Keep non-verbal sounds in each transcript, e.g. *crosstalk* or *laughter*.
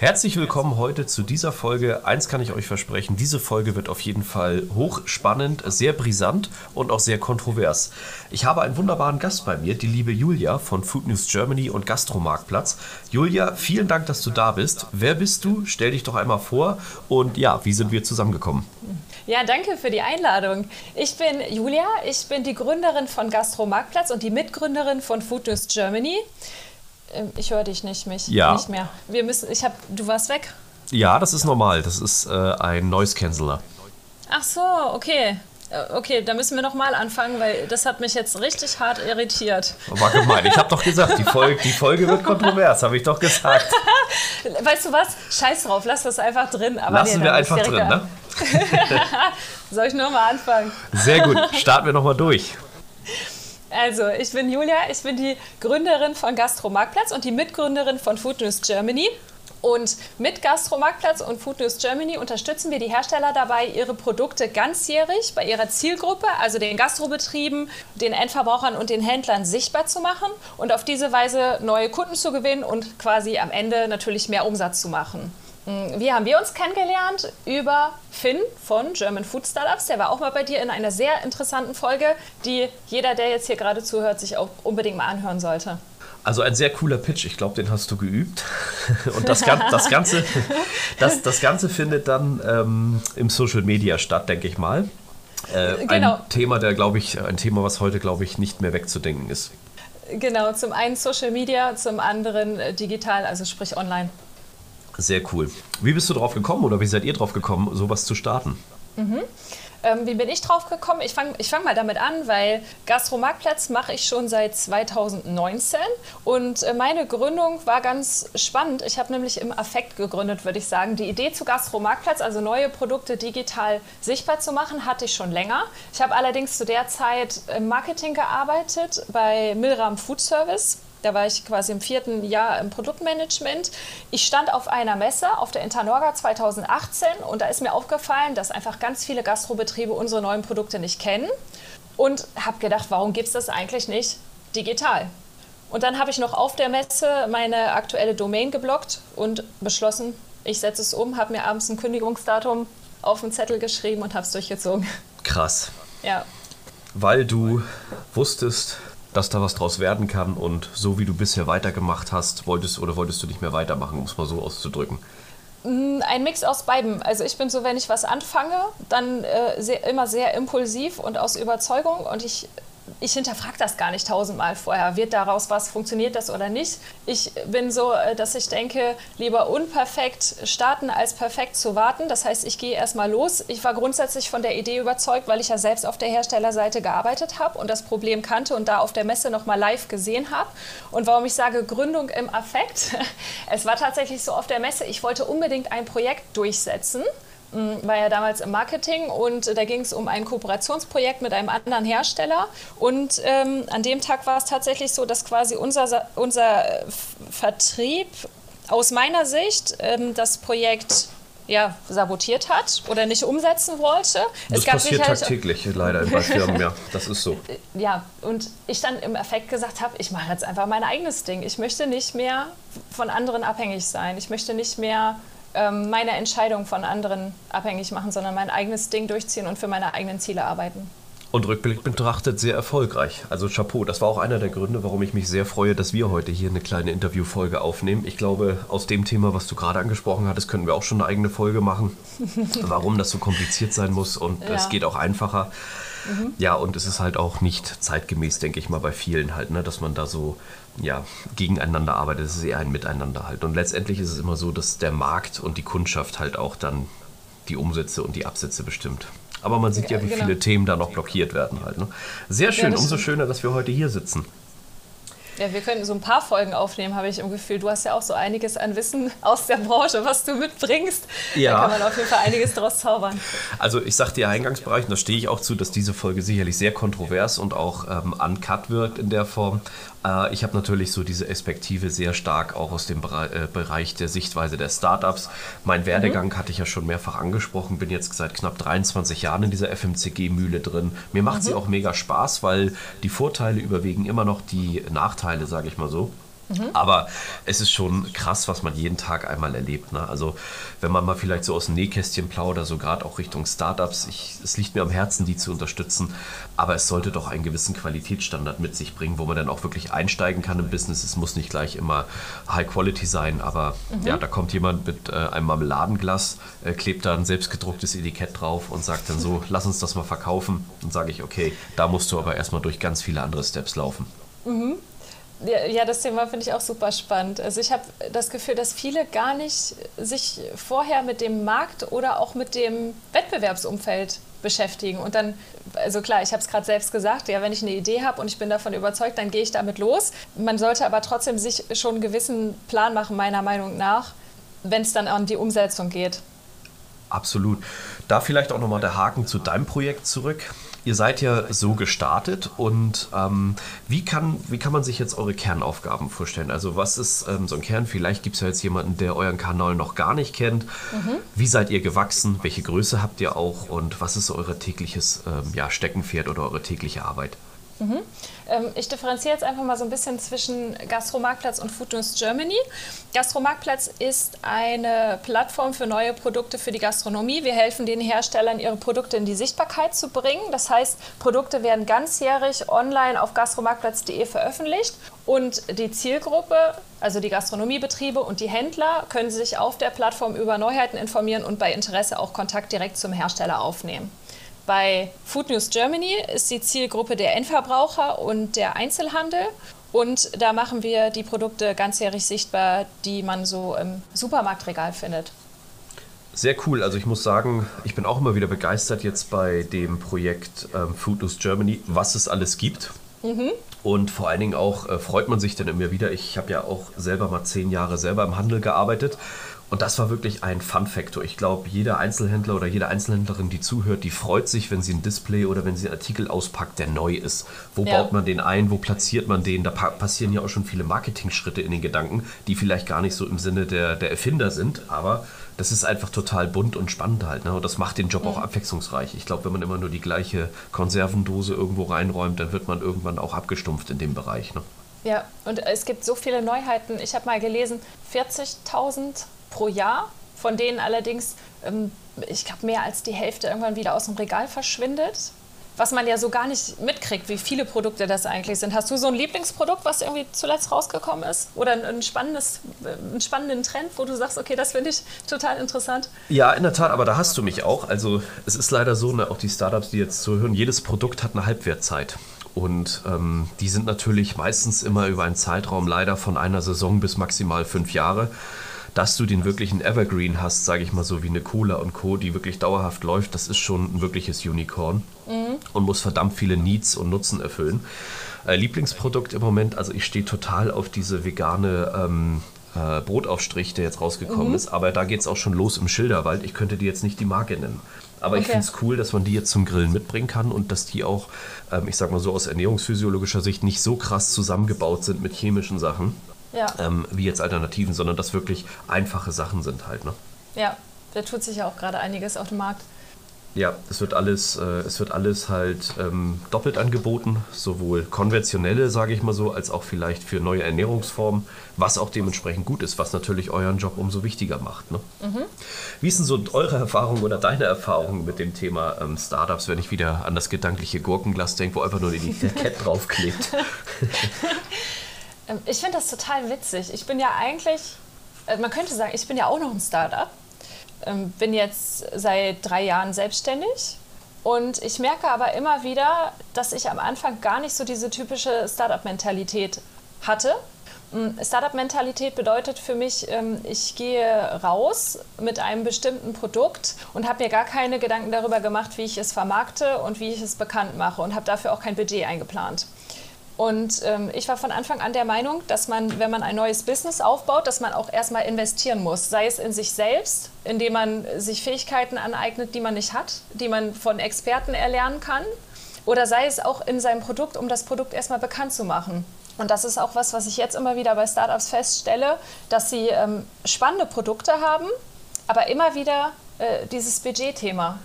Herzlich willkommen heute zu dieser Folge. Eins kann ich euch versprechen, diese Folge wird auf jeden Fall hochspannend, sehr brisant und auch sehr kontrovers. Ich habe einen wunderbaren Gast bei mir, die liebe Julia von Food News Germany und Gastromarktplatz. Julia, vielen Dank, dass du da bist. Wer bist du? Stell dich doch einmal vor und ja, wie sind wir zusammengekommen? Ja, danke für die Einladung. Ich bin Julia, ich bin die Gründerin von Gastromarktplatz und die Mitgründerin von Food News Germany. Ähm, ich höre dich nicht, mich ja. nicht mehr. Wir müssen, ich hab, du warst weg. Ja, das ist normal. Das ist äh, ein Noise Canceller. Ach so, okay. Äh, okay, da müssen wir nochmal anfangen, weil das hat mich jetzt richtig hart irritiert. War gemein. Ich habe doch gesagt, die Folge, die Folge wird kontrovers, habe ich doch gesagt. *laughs* weißt du was? Scheiß drauf, lass das einfach drin. Aber Lassen nee, wir einfach drin, ne? *laughs* Soll ich nur mal anfangen? Sehr gut. Starten wir nochmal durch. *laughs* Also, ich bin Julia, ich bin die Gründerin von Gastromarktplatz und die Mitgründerin von Food News Germany. Und mit Gastromarktplatz und Food News Germany unterstützen wir die Hersteller dabei, ihre Produkte ganzjährig bei ihrer Zielgruppe, also den Gastrobetrieben, den Endverbrauchern und den Händlern sichtbar zu machen und auf diese Weise neue Kunden zu gewinnen und quasi am Ende natürlich mehr Umsatz zu machen. Hm, wie haben wir uns kennengelernt? Über Finn von German Food Startups. Der war auch mal bei dir in einer sehr interessanten Folge, die jeder, der jetzt hier gerade zuhört, sich auch unbedingt mal anhören sollte. Also ein sehr cooler Pitch, ich glaube, den hast du geübt. *laughs* Und das, das, Ganze, das, das Ganze findet dann ähm, im Social Media statt, denke ich mal. Äh, genau. Ein Thema, der, glaube ich, ein Thema, was heute, glaube ich, nicht mehr wegzudenken ist. Genau, zum einen Social Media, zum anderen äh, digital, also sprich online. Sehr cool. Wie bist du drauf gekommen oder wie seid ihr drauf gekommen, sowas zu starten? Mhm. Ähm, wie bin ich drauf gekommen? Ich fange ich fang mal damit an, weil Gastromarktplatz mache ich schon seit 2019 und äh, meine Gründung war ganz spannend. Ich habe nämlich im Affekt gegründet, würde ich sagen. Die Idee zu Gastromarktplatz, also neue Produkte digital sichtbar zu machen, hatte ich schon länger. Ich habe allerdings zu der Zeit im Marketing gearbeitet bei Milram Food Service da war ich quasi im vierten Jahr im Produktmanagement. Ich stand auf einer Messe auf der Internorga 2018 und da ist mir aufgefallen, dass einfach ganz viele Gastrobetriebe unsere neuen Produkte nicht kennen und habe gedacht, warum gibt es das eigentlich nicht digital? Und dann habe ich noch auf der Messe meine aktuelle Domain geblockt und beschlossen, ich setze es um, habe mir abends ein Kündigungsdatum auf den Zettel geschrieben und habe es durchgezogen. Krass. Ja. Weil du wusstest, dass da was draus werden kann und so wie du bisher weitergemacht hast, wolltest oder wolltest du nicht mehr weitermachen, um es mal so auszudrücken? Mm, ein Mix aus beidem. Also ich bin so, wenn ich was anfange, dann äh, sehr, immer sehr impulsiv und aus Überzeugung und ich ich hinterfrage das gar nicht tausendmal vorher. Wird daraus was, funktioniert das oder nicht? Ich bin so, äh, dass ich denke, lieber unperfekt starten, als perfekt zu warten. Das heißt, ich gehe erstmal los. Ich war grundsätzlich von der Idee überzeugt, weil ich ja selbst auf der Herstellerseite gearbeitet habe und das Problem kannte und da auf der Messe nochmal live gesehen habe. Und warum ich sage Gründung im Affekt, *laughs* es war tatsächlich so auf der Messe, ich wollte unbedingt ein Projekt durchsetzen war ja damals im Marketing und da ging es um ein Kooperationsprojekt mit einem anderen Hersteller. Und ähm, an dem Tag war es tatsächlich so, dass quasi unser, unser Vertrieb aus meiner Sicht ähm, das Projekt ja, sabotiert hat oder nicht umsetzen wollte. Das es gab passiert tagtäglich leider bei Firmen, ja, das ist so. *laughs* Ja, und ich dann im Effekt gesagt habe, ich mache jetzt einfach mein eigenes Ding. Ich möchte nicht mehr von anderen abhängig sein. Ich möchte nicht mehr meine Entscheidung von anderen abhängig machen, sondern mein eigenes Ding durchziehen und für meine eigenen Ziele arbeiten. Und rückblickend betrachtet sehr erfolgreich. Also Chapeau, das war auch einer der Gründe, warum ich mich sehr freue, dass wir heute hier eine kleine Interviewfolge aufnehmen. Ich glaube, aus dem Thema, was du gerade angesprochen hattest, können wir auch schon eine eigene Folge machen. *laughs* warum das so kompliziert sein muss und ja. es geht auch einfacher. Mhm. Ja, und es ist halt auch nicht zeitgemäß, denke ich mal, bei vielen halt, ne, dass man da so ja, gegeneinander arbeitet. Es ist eher ein Miteinander halt. Und letztendlich ist es immer so, dass der Markt und die Kundschaft halt auch dann die Umsätze und die Absätze bestimmt. Aber man sieht ja, wie genau. viele Themen da noch blockiert werden halt. Ne? Sehr schön, ja, umso schöner, dass wir heute hier sitzen. Ja, wir könnten so ein paar Folgen aufnehmen, habe ich im Gefühl. Du hast ja auch so einiges an Wissen aus der Branche, was du mitbringst. Ja. Da kann man auf jeden Fall einiges draus zaubern. Also ich sagte ja Eingangsbereich, und da stehe ich auch zu, dass diese Folge sicherlich sehr kontrovers und auch ähm, uncut wirkt in der Form. Äh, ich habe natürlich so diese Perspektive sehr stark auch aus dem äh, Bereich der Sichtweise der Startups. Mein Werdegang mhm. hatte ich ja schon mehrfach angesprochen, bin jetzt seit knapp 23 Jahren in dieser FMCG-Mühle drin. Mir macht mhm. sie auch mega Spaß, weil die Vorteile überwiegen immer noch die Nachteile, sage ich mal so. Mhm. Aber es ist schon krass, was man jeden Tag einmal erlebt. Ne? Also wenn man mal vielleicht so aus dem Nähkästchen plaudert, so gerade auch Richtung Startups, ich, es liegt mir am Herzen, die zu unterstützen, aber es sollte doch einen gewissen Qualitätsstandard mit sich bringen, wo man dann auch wirklich einsteigen kann im Business. Es muss nicht gleich immer High Quality sein, aber mhm. ja, da kommt jemand mit äh, einem Marmeladenglas, äh, klebt da ein selbstgedrucktes Etikett drauf und sagt dann so, lass uns das mal verkaufen. Dann sage ich, okay, da musst du aber erstmal durch ganz viele andere Steps laufen. Mhm. Ja, das Thema finde ich auch super spannend. Also ich habe das Gefühl, dass viele gar nicht sich vorher mit dem Markt oder auch mit dem Wettbewerbsumfeld beschäftigen. Und dann, also klar, ich habe es gerade selbst gesagt, ja, wenn ich eine Idee habe und ich bin davon überzeugt, dann gehe ich damit los. Man sollte aber trotzdem sich schon einen gewissen Plan machen, meiner Meinung nach, wenn es dann an die Umsetzung geht. Absolut. Da vielleicht auch nochmal der Haken zu deinem Projekt zurück. Ihr seid ja so gestartet und ähm, wie, kann, wie kann man sich jetzt eure Kernaufgaben vorstellen? Also was ist ähm, so ein Kern? Vielleicht gibt es ja jetzt jemanden, der euren Kanal noch gar nicht kennt. Mhm. Wie seid ihr gewachsen? Welche Größe habt ihr auch? Und was ist euer tägliches ähm, ja, Steckenpferd oder eure tägliche Arbeit? Mhm. Ähm, ich differenziere jetzt einfach mal so ein bisschen zwischen Gastromarktplatz und Food News Germany. Gastromarktplatz ist eine Plattform für neue Produkte für die Gastronomie. Wir helfen den Herstellern, ihre Produkte in die Sichtbarkeit zu bringen. Das heißt, Produkte werden ganzjährig online auf gastromarktplatz.de veröffentlicht und die Zielgruppe, also die Gastronomiebetriebe und die Händler, können sich auf der Plattform über Neuheiten informieren und bei Interesse auch Kontakt direkt zum Hersteller aufnehmen. Bei Food News Germany ist die Zielgruppe der Endverbraucher und der Einzelhandel. Und da machen wir die Produkte ganzjährig sichtbar, die man so im Supermarktregal findet. Sehr cool. Also ich muss sagen, ich bin auch immer wieder begeistert jetzt bei dem Projekt ähm, Food News Germany, was es alles gibt. Mhm. Und vor allen Dingen auch äh, freut man sich dann immer wieder. Ich habe ja auch selber mal zehn Jahre selber im Handel gearbeitet und das war wirklich ein Fun-Faktor. Ich glaube, jeder Einzelhändler oder jede Einzelhändlerin, die zuhört, die freut sich, wenn sie ein Display oder wenn sie einen Artikel auspackt, der neu ist. Wo ja. baut man den ein? Wo platziert man den? Da passieren ja auch schon viele Marketing-Schritte in den Gedanken, die vielleicht gar nicht so im Sinne der, der Erfinder sind, aber das ist einfach total bunt und spannend halt. Ne? Und das macht den Job mhm. auch abwechslungsreich. Ich glaube, wenn man immer nur die gleiche Konservendose irgendwo reinräumt, dann wird man irgendwann auch abgestumpft in dem Bereich. Ne? Ja, und es gibt so viele Neuheiten. Ich habe mal gelesen, 40.000 pro Jahr, von denen allerdings, ähm, ich glaube, mehr als die Hälfte irgendwann wieder aus dem Regal verschwindet. Was man ja so gar nicht mitkriegt, wie viele Produkte das eigentlich sind. Hast du so ein Lieblingsprodukt, was irgendwie zuletzt rausgekommen ist? Oder ein, spannendes, äh, einen spannenden Trend, wo du sagst, okay, das finde ich total interessant? Ja, in der Tat, aber da hast du mich auch. Also es ist leider so, ne, auch die Startups, die jetzt zuhören, jedes Produkt hat eine Halbwertzeit. Und ähm, die sind natürlich meistens immer über einen Zeitraum leider von einer Saison bis maximal fünf Jahre dass du den wirklichen Evergreen hast, sage ich mal so wie eine Cola und Co., die wirklich dauerhaft läuft, das ist schon ein wirkliches Unicorn mhm. und muss verdammt viele Needs und Nutzen erfüllen. Äh, Lieblingsprodukt im Moment, also ich stehe total auf diese vegane ähm, äh, Brotaufstrich, der jetzt rausgekommen mhm. ist, aber da geht es auch schon los im Schilderwald. Ich könnte dir jetzt nicht die Marke nennen. Aber okay. ich finde es cool, dass man die jetzt zum Grillen mitbringen kann und dass die auch, ähm, ich sag mal so aus ernährungsphysiologischer Sicht, nicht so krass zusammengebaut sind mit chemischen Sachen ja. ähm, wie jetzt Alternativen, sondern das wirklich einfache Sachen sind halt. Ne? Ja, da tut sich ja auch gerade einiges auf dem Markt. Ja, es wird alles, äh, es wird alles halt ähm, doppelt angeboten, sowohl konventionelle, sage ich mal so, als auch vielleicht für neue Ernährungsformen, was auch dementsprechend gut ist, was natürlich euren Job umso wichtiger macht. Ne? Mhm. Wie ist denn so eure Erfahrung oder deine Erfahrung mit dem Thema ähm, Startups, wenn ich wieder an das gedankliche Gurkenglas denke, wo einfach nur die *laughs* Etikett draufklebt? *laughs* Ähm, ich finde das total witzig. Ich bin ja eigentlich, äh, man könnte sagen, ich bin ja auch noch ein Startup. Ähm, bin jetzt seit drei Jahren selbstständig und ich merke aber immer wieder, dass ich am Anfang gar nicht so diese typische Startup-Mentalität hatte. Mm, Startup-Mentalität bedeutet für mich, ähm, ich gehe raus mit einem bestimmten Produkt und habe mir gar keine Gedanken darüber gemacht, wie ich es vermarkte und wie ich es bekannt mache und habe dafür auch kein Budget eingeplant. Und ähm, ich war von Anfang an der Meinung, dass man, wenn man ein neues Business aufbaut, dass man auch erstmal investieren muss. Sei es in sich selbst, indem man sich Fähigkeiten aneignet, die man nicht hat, die man von Experten erlernen kann. Oder sei es auch in seinem Produkt, um das Produkt erstmal bekannt zu machen. Und das ist auch was, was ich jetzt immer wieder bei Startups feststelle, dass sie ähm, spannende Produkte haben, aber immer wieder äh, dieses Budgetthema.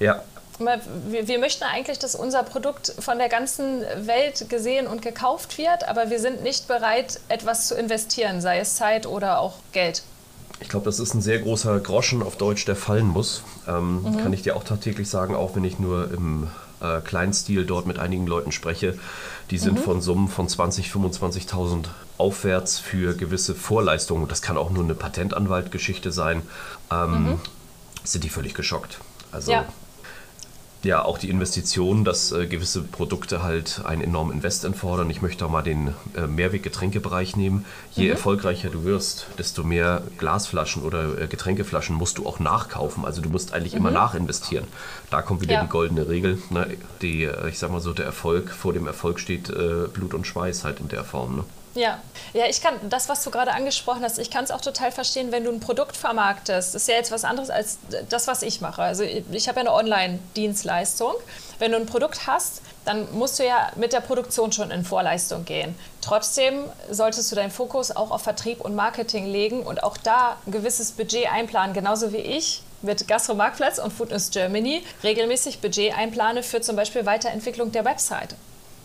Ja, wir, möchten eigentlich, dass unser Produkt von der ganzen Welt gesehen und gekauft wird, aber wir sind nicht bereit, etwas zu investieren, sei es Zeit oder auch Geld. Ich glaube, das ist ein sehr großer Groschen auf Deutsch, der fallen muss. Ähm, mhm. Kann ich dir auch tagtäglich sagen, auch wenn ich nur im äh, kleinen Stil dort mit einigen Leuten spreche. Die sind mhm. von Summen von 20.000, 25.000 aufwärts für gewisse Vorleistungen. Das kann auch nur eine Patentanwaltgeschichte sein. Ähm, mhm. Sind die völlig geschockt. Also ja ja auch die Investition, dass äh, gewisse Produkte halt einen enormen Invest entfordern. Ich möchte auch mal den äh, Mehrweg-Getränkebereich nehmen. Je mhm. erfolgreicher du wirst, desto mehr Glasflaschen oder äh, Getränkeflaschen musst du auch nachkaufen. Also du musst eigentlich mhm. immer nachinvestieren. Da kommt wieder ja. die goldene Regel. Ne? Die, äh, ich sag mal so, der Erfolg, vor dem Erfolg steht äh, Blut und Schweiß halt in der Form. Ne? Ja, ja, ich kann das, was du gerade angesprochen hast, ich kann es auch total verstehen, wenn du ein Produkt vermarktest. Das ist ja jetzt was anderes als das, was ich mache. Also ich habe ja eine Online-Dienstleistung. Wenn du ein Produkt hast, dann musst du ja mit der Produktion schon in Vorleistung gehen. Trotzdem solltest du deinen Fokus auch auf Vertrieb und Marketing legen und auch da ein gewisses Budget einplanen, genauso wie ich mit Gastromarktplatz und Foodness Germany regelmäßig Budget einplane für zum Beispiel Weiterentwicklung der Website.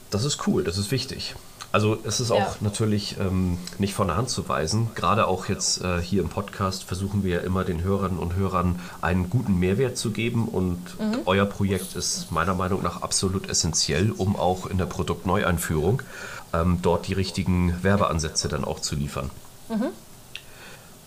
Das ist cool, das ist wichtig. Also es ist auch ja. natürlich ähm, nicht von der Hand zu weisen. Gerade auch jetzt äh, hier im Podcast versuchen wir ja immer den Hörerinnen und Hörern einen guten Mehrwert zu geben und mhm. euer Projekt ist meiner Meinung nach absolut essentiell, um auch in der Produktneueinführung ähm, dort die richtigen Werbeansätze dann auch zu liefern. Mhm.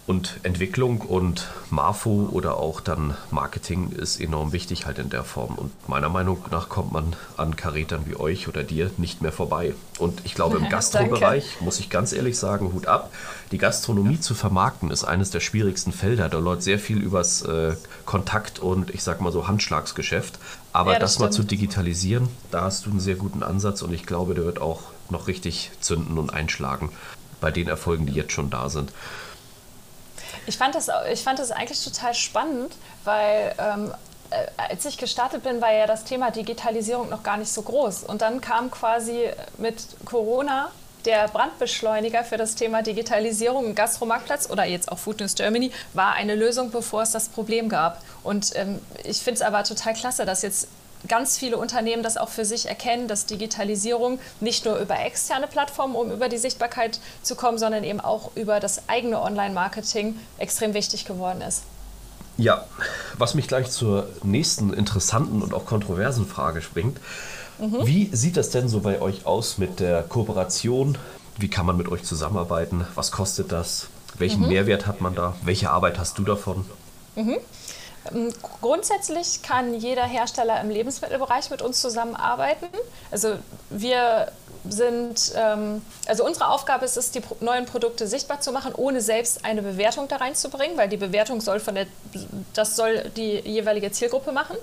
Und Entwicklung und Marfo oder auch dann Marketing ist enorm wichtig halt in der Form. Und meiner Meinung nach kommt man an Karätern wie euch oder dir nicht mehr vorbei. Und ich glaube, im *laughs* Gastrobereich muss ich ganz ehrlich sagen, Hut ab. Die Gastronomie zu vermarkten ist eines der schwierigsten Felder. Da läuft sehr viel übers äh, Kontakt und ich sag mal so Handschlagsgeschäft. Aber ja, das, das mal zu digitalisieren, da hast du einen sehr guten Ansatz und ich glaube, der wird auch noch richtig zünden und einschlagen bei den Erfolgen, die jetzt schon da sind. Ich fand das, ich fand das eigentlich total spannend, weil ähm, äh, als ich gestartet bin, war ja das Thema Digitalisierung noch gar nicht so groß. Und dann kam quasi mit Corona der Brandbeschleuniger für das Thema Digitalisierung im Gastromarktplatz oder jetzt auch Food News Germany war eine Lösung, bevor es das Problem gab. Und ähm, ich finde es aber total klasse, dass jetzt ganz viele Unternehmen das auch für sich erkennen, dass Digitalisierung nicht nur über externe Plattformen, um über die Sichtbarkeit zu kommen, sondern eben auch über das eigene Online-Marketing extrem wichtig geworden ist. Ja, was mich gleich zur nächsten interessanten und auch kontroversen Frage springt. Mhm. Wie sieht das denn so bei euch aus mit der Kooperation? Wie kann man mit euch zusammenarbeiten? Was kostet das? Welchen mhm. Mehrwert hat man da? Welche Arbeit hast du davon? Mhm. Ähm, grundsätzlich kann jeder Hersteller im Lebensmittelbereich mit uns zusammenarbeiten. Also wir sind, ähm, also unsere Aufgabe ist es, die neuen Produkte sichtbar zu machen, ohne selbst eine Bewertung da reinzubringen, weil die Bewertung soll von der, das soll die jeweilige Zielgruppe machen.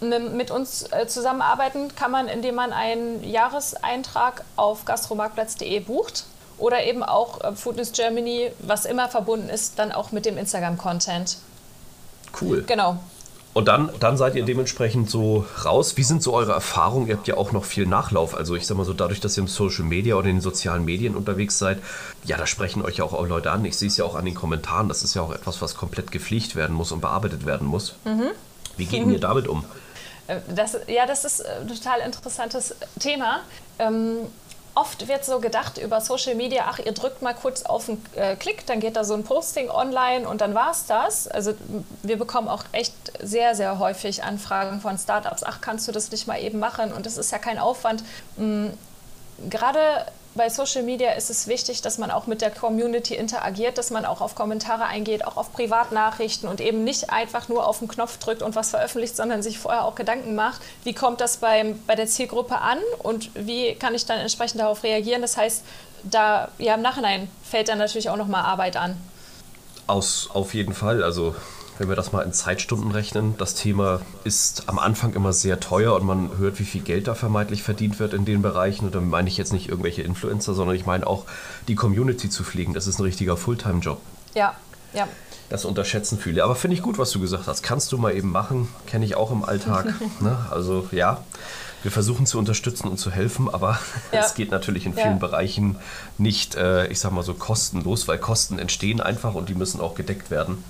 Mit uns äh, zusammenarbeiten kann man, indem man einen Jahreseintrag auf gastromarktplatz.de bucht oder eben auch äh, Foodness Germany, was immer verbunden ist, dann auch mit dem Instagram-Content. Cool. Genau. Und dann, dann seid ihr dementsprechend so raus. Wie sind so eure Erfahrungen? Ihr habt ja auch noch viel Nachlauf. Also ich sag mal so, dadurch, dass ihr im Social Media oder in den sozialen Medien unterwegs seid, ja, da sprechen euch ja auch Leute an. Ich sehe es ja auch an den Kommentaren. Das ist ja auch etwas, was komplett gepflegt werden muss und bearbeitet werden muss. Mhm. Wie geht mhm. ihr damit um? Äh, das, ja, das ist ein total interessantes Thema. Ähm, oft wird so gedacht über Social Media, ach, ihr drückt mal kurz auf einen äh, Klick, dann geht da so ein Posting online und dann war es das. Also wir bekommen auch echt sehr, sehr häufig Anfragen von Startups, ach, kannst du das nicht mal eben machen? Und das ist ja kein Aufwand. Mhm. Gerade bei Social Media ist es wichtig, dass man auch mit der Community interagiert, dass man auch auf Kommentare eingeht, auch auf Privatnachrichten und eben nicht einfach nur auf den Knopf drückt und was veröffentlicht, sondern sich vorher auch Gedanken macht, wie kommt das beim, bei der Zielgruppe an und wie kann ich dann entsprechend darauf reagieren. Das heißt, da ja im Nachhinein fällt dann natürlich auch nochmal Arbeit an. Aus, auf jeden Fall. Also wenn wir das mal in Zeitstunden rechnen. Das Thema ist am Anfang immer sehr teuer und man hört, wie viel Geld da vermeintlich verdient wird in den Bereichen. Und da meine ich jetzt nicht irgendwelche Influencer, sondern ich meine auch die Community zu pflegen. Das ist ein richtiger Fulltime-Job. Ja, ja. Das unterschätzen viele. Aber finde ich gut, was du gesagt hast. Kannst du mal eben machen. Kenne ich auch im Alltag. *laughs* ne? Also ja, wir versuchen zu unterstützen und zu helfen, aber *laughs* ja. es geht natürlich in vielen ja. Bereichen nicht, äh, ich sag mal so, kostenlos, weil Kosten entstehen einfach und die müssen auch gedeckt werden.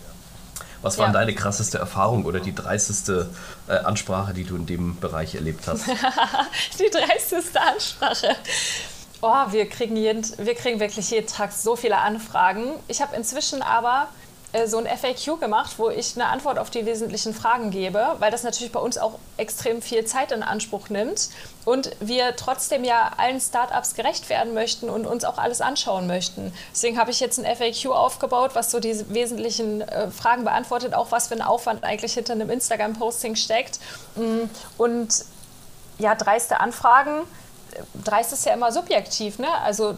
Was war ja. deine krasseste Erfahrung oder die dreisteste äh, Ansprache, die du in dem Bereich erlebt hast? *laughs* die dreisteste Ansprache. Oh, wir kriegen, jeden, wir kriegen wirklich jeden Tag so viele Anfragen. Ich habe inzwischen aber so ein FAQ gemacht, wo ich eine Antwort auf die wesentlichen Fragen gebe, weil das natürlich bei uns auch extrem viel Zeit in Anspruch nimmt und wir trotzdem ja allen Startups gerecht werden möchten und uns auch alles anschauen möchten. Deswegen habe ich jetzt ein FAQ aufgebaut, was so die wesentlichen äh, Fragen beantwortet, auch was für ein Aufwand eigentlich hinter einem Instagram-Posting steckt. Mm, und ja, dreiste Anfragen dreist ist ja immer subjektiv. Ne? Also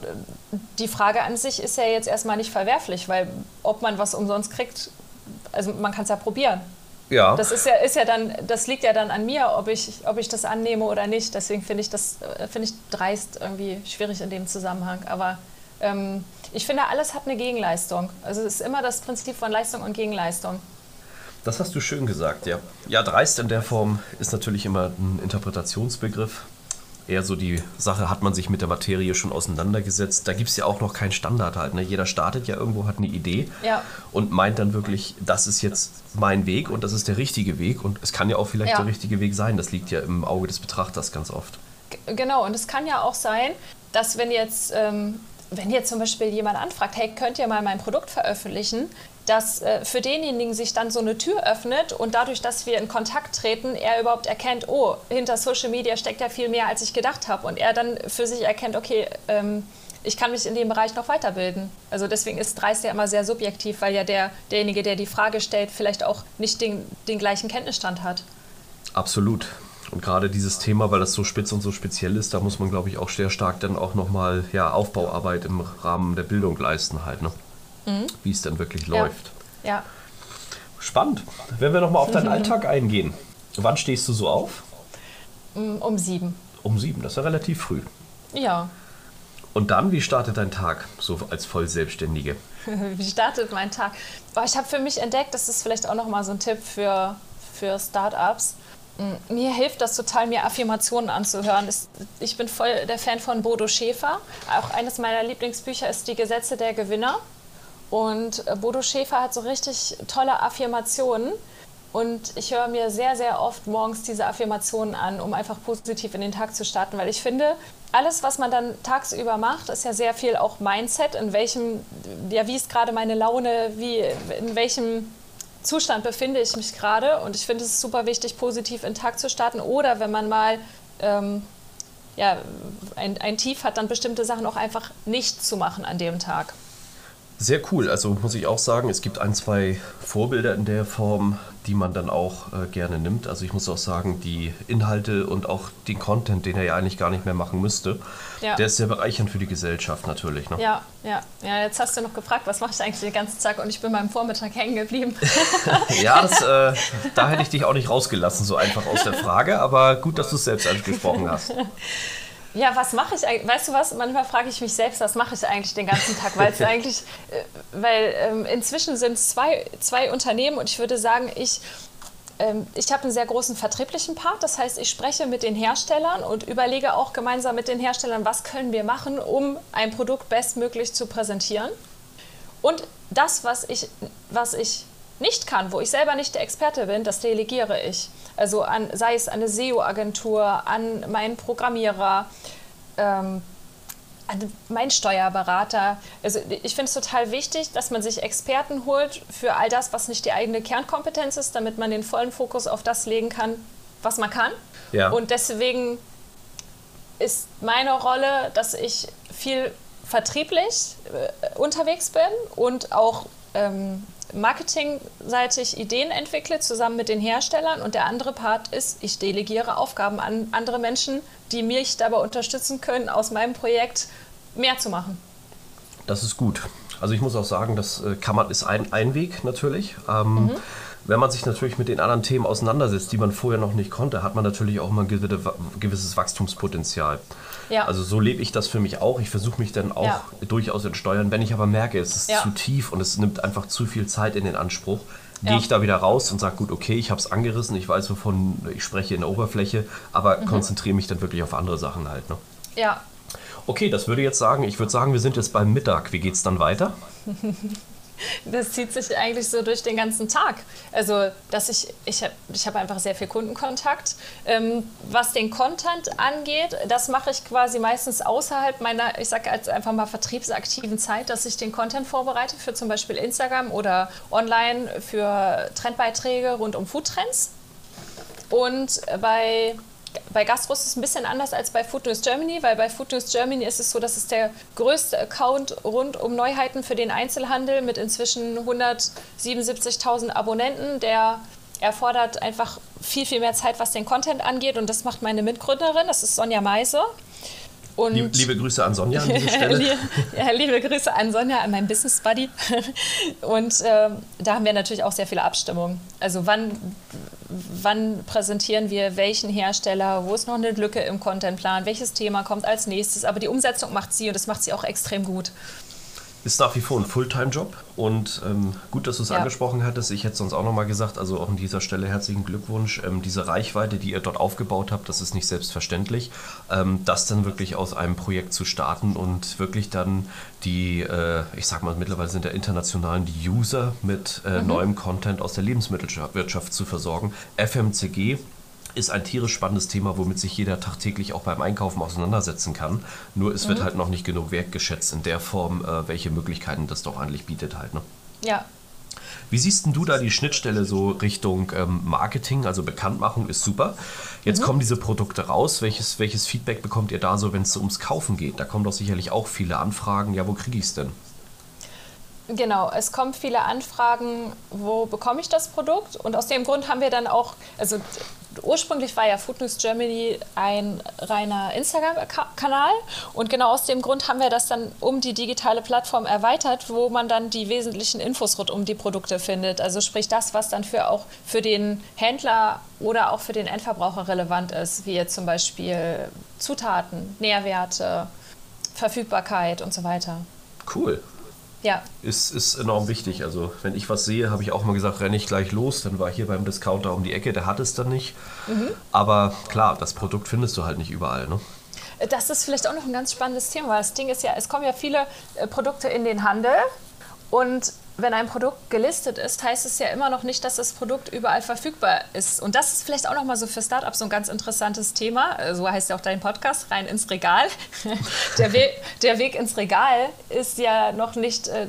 die Frage an sich ist ja jetzt erstmal nicht verwerflich, weil ob man was umsonst kriegt, also man kann es ja probieren. Ja. Das ist ja, ist ja dann, das liegt ja dann an mir, ob ich, ob ich das annehme oder nicht. Deswegen finde ich das, finde ich dreist irgendwie schwierig in dem Zusammenhang. Aber ähm, ich finde, alles hat eine Gegenleistung. Also es ist immer das Prinzip von Leistung und Gegenleistung. Das hast du schön gesagt, ja. Ja, dreist in der Form ist natürlich immer ein Interpretationsbegriff eher so die Sache, hat man sich mit der Materie schon auseinandergesetzt. Da gibt es ja auch noch keinen Standard halt. Ne? Jeder startet ja irgendwo, hat eine Idee ja. und meint dann wirklich, das ist jetzt mein Weg und das ist der richtige Weg. Und es kann ja auch vielleicht ja. der richtige Weg sein. Das liegt ja im Auge des Betrachters ganz oft. G genau, und es kann ja auch sein, dass wenn jetzt, ähm, wenn jetzt zum Beispiel jemand anfragt, hey, könnt ihr mal mein Produkt veröffentlichen, dass äh, für denjenigen sich dann so eine Tür öffnet und dadurch, dass wir in Kontakt treten, er überhaupt erkennt, oh, hinter Social Media steckt ja viel mehr, als ich gedacht habe. Und er dann für sich erkennt, okay, ähm, ich kann mich in dem Bereich noch weiterbilden. Also deswegen ist Dreist ja immer sehr subjektiv, weil ja der, derjenige, der die Frage stellt, vielleicht auch nicht den, den gleichen Kenntnisstand hat. Absolut. Und gerade dieses Thema, weil das so spitz und so speziell ist, da muss man, glaube ich, auch sehr stark dann auch nochmal ja, Aufbauarbeit im Rahmen der Bildung leisten halt. Ne? Mhm. wie es dann wirklich ja. läuft. Ja. Spannend. Wenn wir nochmal auf deinen *laughs* Alltag eingehen. Wann stehst du so auf? Mm, um sieben. Um sieben, das ist ja relativ früh. Ja. Und dann, wie startet dein Tag so als Vollselbstständige? *laughs* wie startet mein Tag? Oh, ich habe für mich entdeckt, das ist vielleicht auch nochmal so ein Tipp für, für Startups. Mm, mir hilft das total, mir Affirmationen anzuhören. Ich bin voll der Fan von Bodo Schäfer. Auch eines meiner Lieblingsbücher ist Die Gesetze der Gewinner. Und äh, Bodo Schäfer hat so richtig tolle Affirmationen. Und ich höre mir sehr, sehr oft morgens diese Affirmationen an, um einfach positiv in den Tag zu starten, weil ich finde, alles, was man dann tagsüber macht, ist ja sehr viel auch Mindset, in welchem, ja, wie ist gerade meine Laune, wie, in welchem Zustand befinde ich mich gerade. Und ich finde es super wichtig, positiv in den Tag zu starten. Oder wenn man mal ähm, ja, ein, ein Tief hat, dann bestimmte Sachen auch einfach nicht zu machen an dem Tag. Sehr cool. Also muss ich auch sagen, es gibt ein, zwei Vorbilder in der Form, die man dann auch äh, gerne nimmt. Also ich muss auch sagen, die Inhalte und auch den Content, den er ja eigentlich gar nicht mehr machen müsste, ja. der ist sehr bereichernd für die Gesellschaft natürlich. Ne? Ja, ja, ja. Jetzt hast du noch gefragt, was mache ich eigentlich den ganzen Tag und ich bin beim Vormittag hängen geblieben. *laughs* ja, das, äh, *laughs* da hätte ich dich auch nicht rausgelassen, so einfach aus der Frage. Aber gut, dass du es selbst angesprochen hast. *laughs* Ja, was mache ich eigentlich? Weißt du was? Manchmal frage ich mich selbst, was mache ich eigentlich den ganzen Tag? Weil es *laughs* eigentlich, äh, weil ähm, inzwischen sind es zwei, zwei Unternehmen und ich würde sagen, ich ähm, ich habe einen sehr großen vertrieblichen Part. Das heißt, ich spreche mit den Herstellern und überlege auch gemeinsam mit den Herstellern, was können wir machen, um ein Produkt bestmöglich zu präsentieren. Und das, was ich, was ich nicht kann, wo ich selber nicht der Experte bin, das delegiere ich. Also an, sei es eine SEO-Agentur, an meinen Programmierer, ähm, an meinen Steuerberater. Also ich finde es total wichtig, dass man sich Experten holt für all das, was nicht die eigene Kernkompetenz ist, damit man den vollen Fokus auf das legen kann, was man kann. Ja. Und deswegen ist meine Rolle, dass ich viel vertrieblich äh, unterwegs bin und auch ähm, marketingseitig Ideen entwickle, zusammen mit den Herstellern. Und der andere Part ist, ich delegiere Aufgaben an andere Menschen, die mich dabei unterstützen können, aus meinem Projekt mehr zu machen. Das ist gut. Also ich muss auch sagen, das äh, kann man, ist ein, ein Weg natürlich. Ähm, mhm. Wenn man sich natürlich mit den anderen Themen auseinandersetzt, die man vorher noch nicht konnte, hat man natürlich auch mal ein gewisses Wachstumspotenzial. Ja. Also so lebe ich das für mich auch. Ich versuche mich dann auch ja. durchaus in Steuern. Wenn ich aber merke, es ist ja. zu tief und es nimmt einfach zu viel Zeit in den Anspruch, gehe ich da wieder raus und sage, gut, okay, ich habe es angerissen, ich weiß, wovon ich spreche in der Oberfläche, aber mhm. konzentriere mich dann wirklich auf andere Sachen halt. Ne? Ja. Okay, das würde jetzt sagen, ich würde sagen, wir sind jetzt beim Mittag. Wie geht es dann weiter? *laughs* *laughs* Das zieht sich eigentlich so durch den ganzen Tag. Also, dass ich, ich habe ich hab einfach sehr viel Kundenkontakt. Ähm, was den Content angeht, das mache ich quasi meistens außerhalb meiner, ich sage jetzt einfach mal vertriebsaktiven Zeit, dass ich den Content vorbereite für zum Beispiel Instagram oder online für Trendbeiträge rund um Foodtrends. Und bei bei Gastros ist es ein bisschen anders als bei Food News Germany, weil bei Food News Germany ist es so, dass es der größte Account rund um Neuheiten für den Einzelhandel mit inzwischen 177.000 Abonnenten, der erfordert einfach viel, viel mehr Zeit, was den Content angeht. Und das macht meine Mitgründerin, das ist Sonja Meise. Und liebe, Grüße an Sonja an dieser *laughs* Stelle. ja, liebe Grüße an Sonja, an meinen Business Buddy. *laughs* Und äh, da haben wir natürlich auch sehr viele Abstimmungen. Also wann, wann präsentieren wir welchen Hersteller, wo ist noch eine Lücke im Contentplan, welches Thema kommt als nächstes. Aber die Umsetzung macht sie und das macht sie auch extrem gut ist nach wie vor ein Fulltime-Job und ähm, gut, dass du es ja. angesprochen hattest. Ich hätte sonst auch nochmal gesagt, also auch an dieser Stelle herzlichen Glückwunsch. Ähm, diese Reichweite, die ihr dort aufgebaut habt, das ist nicht selbstverständlich. Ähm, das dann wirklich aus einem Projekt zu starten und wirklich dann die, äh, ich sag mal, mittlerweile sind ja internationalen die User mit äh, mhm. neuem Content aus der Lebensmittelwirtschaft zu versorgen. FMCG ist ein tierisch spannendes Thema, womit sich jeder tagtäglich auch beim Einkaufen auseinandersetzen kann. Nur es mhm. wird halt noch nicht genug wertgeschätzt in der Form, äh, welche Möglichkeiten das doch eigentlich bietet halt. Ne? Ja. Wie siehst denn du da die Schnittstelle so Richtung ähm, Marketing, also Bekanntmachung ist super. Jetzt mhm. kommen diese Produkte raus. Welches, welches Feedback bekommt ihr da so, wenn es ums Kaufen geht? Da kommen doch sicherlich auch viele Anfragen. Ja, wo kriege ich es denn? Genau, es kommen viele Anfragen, wo bekomme ich das Produkt? Und aus dem Grund haben wir dann auch, also ursprünglich war ja Food News Germany ein reiner Instagram-Kanal und genau aus dem Grund haben wir das dann um die digitale Plattform erweitert, wo man dann die wesentlichen Infos rund um die Produkte findet. Also sprich das, was dann für auch für den Händler oder auch für den Endverbraucher relevant ist, wie jetzt zum Beispiel Zutaten, Nährwerte, Verfügbarkeit und so weiter. Cool. Ja. Ist, ist enorm wichtig. Also, wenn ich was sehe, habe ich auch mal gesagt, renne ich gleich los. Dann war hier beim Discounter um die Ecke, der hat es dann nicht. Mhm. Aber klar, das Produkt findest du halt nicht überall. Ne? Das ist vielleicht auch noch ein ganz spannendes Thema. Das Ding ist ja, es kommen ja viele äh, Produkte in den Handel und wenn ein Produkt gelistet ist, heißt es ja immer noch nicht, dass das Produkt überall verfügbar ist. Und das ist vielleicht auch noch mal so für Startups so ein ganz interessantes Thema. So heißt ja auch dein Podcast, rein ins Regal. *laughs* Der, We der Weg ins Regal ist ja noch nicht äh,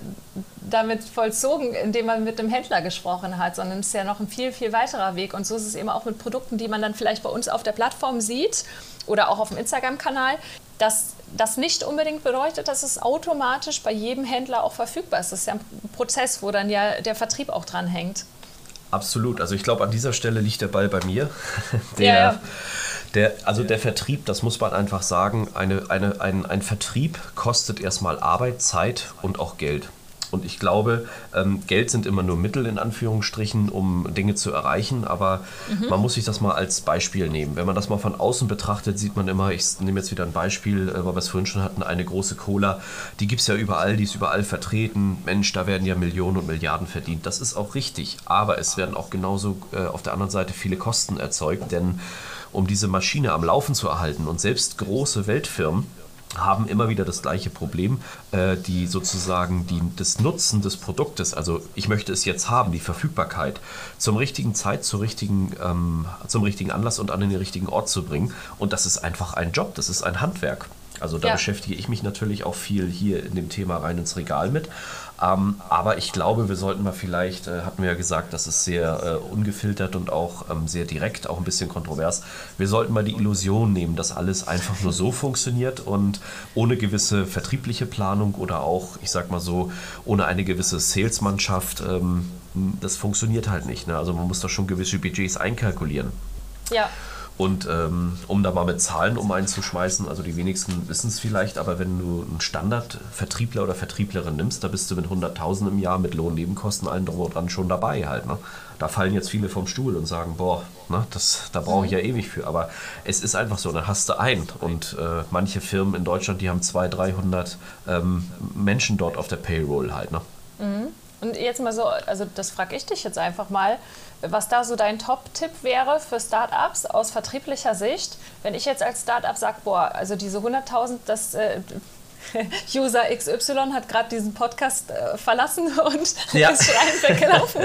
damit vollzogen, indem man mit einem Händler gesprochen hat, sondern es ist ja noch ein viel, viel weiterer Weg. Und so ist es eben auch mit Produkten, die man dann vielleicht bei uns auf der Plattform sieht oder auch auf dem Instagram-Kanal, dass das nicht unbedingt bedeutet, dass es automatisch bei jedem Händler auch verfügbar ist. Das ist ja ein Prozess, wo dann ja der Vertrieb auch dran hängt. Absolut. Also ich glaube, an dieser Stelle liegt der Ball bei mir. *laughs* Der, ja, ja. Der, also der Vertrieb, das muss man einfach sagen, eine, eine, ein, ein Vertrieb kostet erstmal Arbeit, Zeit und auch Geld. Und ich glaube, ähm, Geld sind immer nur Mittel in Anführungsstrichen, um Dinge zu erreichen. Aber mhm. man muss sich das mal als Beispiel nehmen. Wenn man das mal von außen betrachtet, sieht man immer, ich nehme jetzt wieder ein Beispiel, äh, weil wir es vorhin schon hatten, eine große Cola. Die gibt es ja überall, die ist überall vertreten. Mensch, da werden ja Millionen und Milliarden verdient. Das ist auch richtig. Aber es werden auch genauso äh, auf der anderen Seite viele Kosten erzeugt. Denn um diese Maschine am Laufen zu erhalten und selbst große Weltfirmen, haben immer wieder das gleiche Problem, äh, die sozusagen die, das Nutzen des Produktes, also ich möchte es jetzt haben, die Verfügbarkeit, zum richtigen Zeit, zur richtigen, ähm, zum richtigen Anlass und an den richtigen Ort zu bringen. Und das ist einfach ein Job, das ist ein Handwerk. Also da ja. beschäftige ich mich natürlich auch viel hier in dem Thema rein ins Regal mit. Ähm, aber ich glaube, wir sollten mal vielleicht, äh, hatten wir ja gesagt, das ist sehr äh, ungefiltert und auch ähm, sehr direkt, auch ein bisschen kontrovers. Wir sollten mal die Illusion nehmen, dass alles einfach nur so funktioniert und ohne gewisse vertriebliche Planung oder auch, ich sag mal so, ohne eine gewisse Salesmannschaft, ähm, das funktioniert halt nicht. Ne? Also man muss da schon gewisse Budgets einkalkulieren. Ja. Und ähm, um da mal mit Zahlen um einzuschmeißen, also die wenigsten wissen es vielleicht, aber wenn du einen Standardvertriebler oder Vertrieblerin nimmst, da bist du mit 100.000 im Jahr mit Lohnnebenkosten allen drum und dran schon dabei halt. Ne? Da fallen jetzt viele vom Stuhl und sagen, boah, ne, das, da brauche ich ja ewig für. Aber es ist einfach so, dann hast du einen. Und äh, manche Firmen in Deutschland, die haben 200, 300 ähm, Menschen dort auf der Payroll halt. Ne? Mhm. Und jetzt mal so, also das frage ich dich jetzt einfach mal, was da so dein Top-Tipp wäre für Startups aus vertrieblicher Sicht. Wenn ich jetzt als Startup sage, boah, also diese 100.000, das äh, *laughs* User XY hat gerade diesen Podcast äh, verlassen und *laughs* ja. ist schreiend weggelaufen,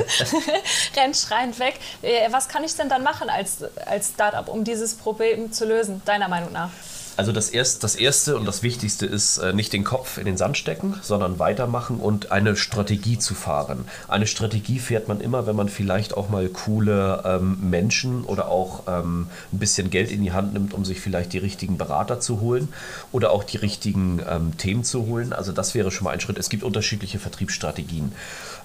*laughs* rennt schreiend weg. Äh, was kann ich denn dann machen als, als Startup, um dieses Problem zu lösen, deiner Meinung nach? Also das, erst, das Erste und das Wichtigste ist, äh, nicht den Kopf in den Sand stecken, sondern weitermachen und eine Strategie zu fahren. Eine Strategie fährt man immer, wenn man vielleicht auch mal coole ähm, Menschen oder auch ähm, ein bisschen Geld in die Hand nimmt, um sich vielleicht die richtigen Berater zu holen oder auch die richtigen ähm, Themen zu holen. Also das wäre schon mal ein Schritt. Es gibt unterschiedliche Vertriebsstrategien.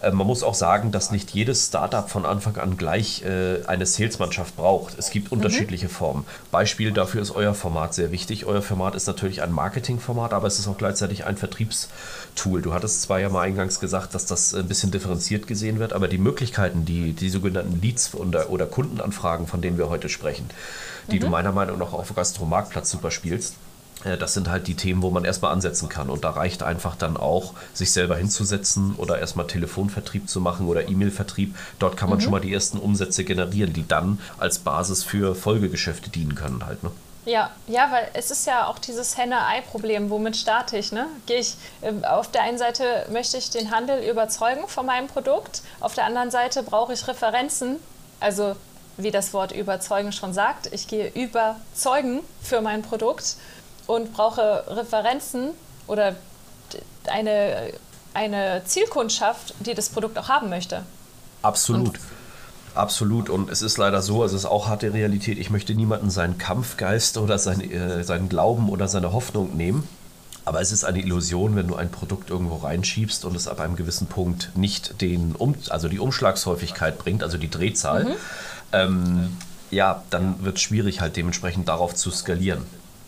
Äh, man muss auch sagen, dass nicht jedes Startup von Anfang an gleich äh, eine Salesmannschaft braucht. Es gibt unterschiedliche mhm. Formen. Beispiel dafür ist euer Format sehr wichtig. Euer Format ist natürlich ein Marketingformat, aber es ist auch gleichzeitig ein Vertriebstool. Du hattest zwar ja mal eingangs gesagt, dass das ein bisschen differenziert gesehen wird, aber die Möglichkeiten, die, die sogenannten Leads oder, oder Kundenanfragen, von denen wir heute sprechen, die mhm. du meiner Meinung nach auf Gastromarktplatz super spielst, das sind halt die Themen, wo man erstmal ansetzen kann. Und da reicht einfach dann auch, sich selber hinzusetzen oder erstmal Telefonvertrieb zu machen oder E-Mail-Vertrieb. Dort kann man mhm. schon mal die ersten Umsätze generieren, die dann als Basis für Folgegeschäfte dienen können halt. Ne? Ja, ja, weil es ist ja auch dieses Henne-Ei-Problem. Womit starte ich? Ne? Gehe ich äh, auf der einen Seite möchte ich den Handel überzeugen von meinem Produkt, auf der anderen Seite brauche ich Referenzen, also wie das Wort überzeugen schon sagt, ich gehe überzeugen für mein Produkt und brauche Referenzen oder eine, eine Zielkundschaft, die das Produkt auch haben möchte. Absolut. Und Absolut. Und es ist leider so, es ist auch harte Realität. Ich möchte niemanden seinen Kampfgeist oder sein, äh, seinen Glauben oder seine Hoffnung nehmen. Aber es ist eine Illusion, wenn du ein Produkt irgendwo reinschiebst und es ab einem gewissen Punkt nicht den um, also die Umschlagshäufigkeit bringt, also die Drehzahl. Mhm. Ähm, ja, dann wird es schwierig, halt dementsprechend darauf zu skalieren.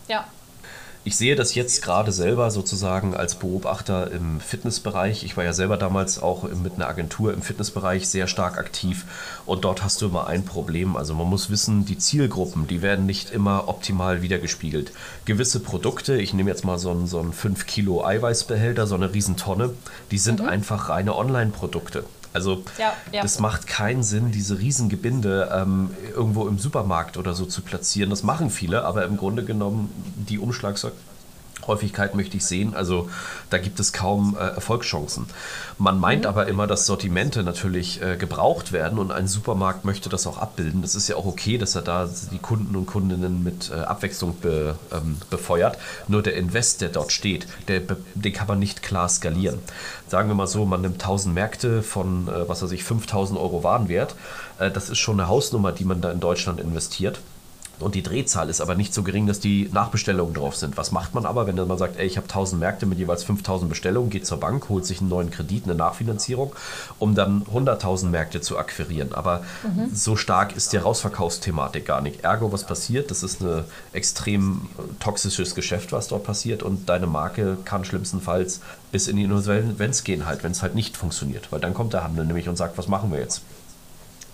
Ja, ich sehe das jetzt gerade selber sozusagen als Beobachter im Fitnessbereich. Ich war ja selber damals auch mit einer Agentur im Fitnessbereich sehr stark aktiv und dort hast du immer ein Problem. Also man muss wissen, die Zielgruppen, die werden nicht immer optimal wiedergespiegelt. Gewisse Produkte, ich nehme jetzt mal so einen, so einen 5 Kilo Eiweißbehälter, so eine Riesentonne, die sind mhm. einfach reine Online-Produkte. Also ja, ja. das macht keinen Sinn, diese Riesengebinde ähm, irgendwo im Supermarkt oder so zu platzieren. Das machen viele, aber im Grunde genommen die Umschlagssack Häufigkeit möchte ich sehen. Also da gibt es kaum äh, Erfolgschancen. Man meint mhm. aber immer, dass Sortimente natürlich äh, gebraucht werden und ein Supermarkt möchte das auch abbilden. Das ist ja auch okay, dass er da die Kunden und Kundinnen mit äh, Abwechslung be, ähm, befeuert. Nur der Invest, der dort steht, der, den kann man nicht klar skalieren. Sagen wir mal so, man nimmt 1000 Märkte von, äh, was weiß ich, 5000 Euro Warenwert. Äh, das ist schon eine Hausnummer, die man da in Deutschland investiert und die Drehzahl ist aber nicht so gering, dass die Nachbestellungen drauf sind. Was macht man aber, wenn man sagt, ey, ich habe 1000 Märkte mit jeweils 5000 Bestellungen, geht zur Bank, holt sich einen neuen Kredit, eine Nachfinanzierung, um dann 100.000 Märkte zu akquirieren. Aber mhm. so stark ist die Rausverkaufsthematik gar nicht. Ergo, was passiert? Das ist ein extrem toxisches Geschäft, was dort passiert und deine Marke kann schlimmstenfalls bis in die Insolvenz gehen halt, wenn es halt nicht funktioniert. Weil dann kommt der Handel nämlich und sagt, was machen wir jetzt?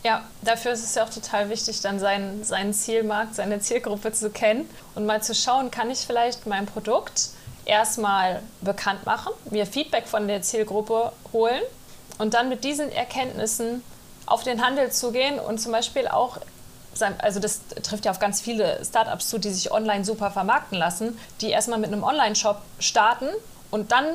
Ja, dafür ist es ja auch total wichtig, dann seinen, seinen Zielmarkt, seine Zielgruppe zu kennen und mal zu schauen, kann ich vielleicht mein Produkt erstmal bekannt machen, mir Feedback von der Zielgruppe holen und dann mit diesen Erkenntnissen auf den Handel zu gehen und zum Beispiel auch, also das trifft ja auf ganz viele Startups zu, die sich online super vermarkten lassen, die erstmal mit einem Online-Shop starten und dann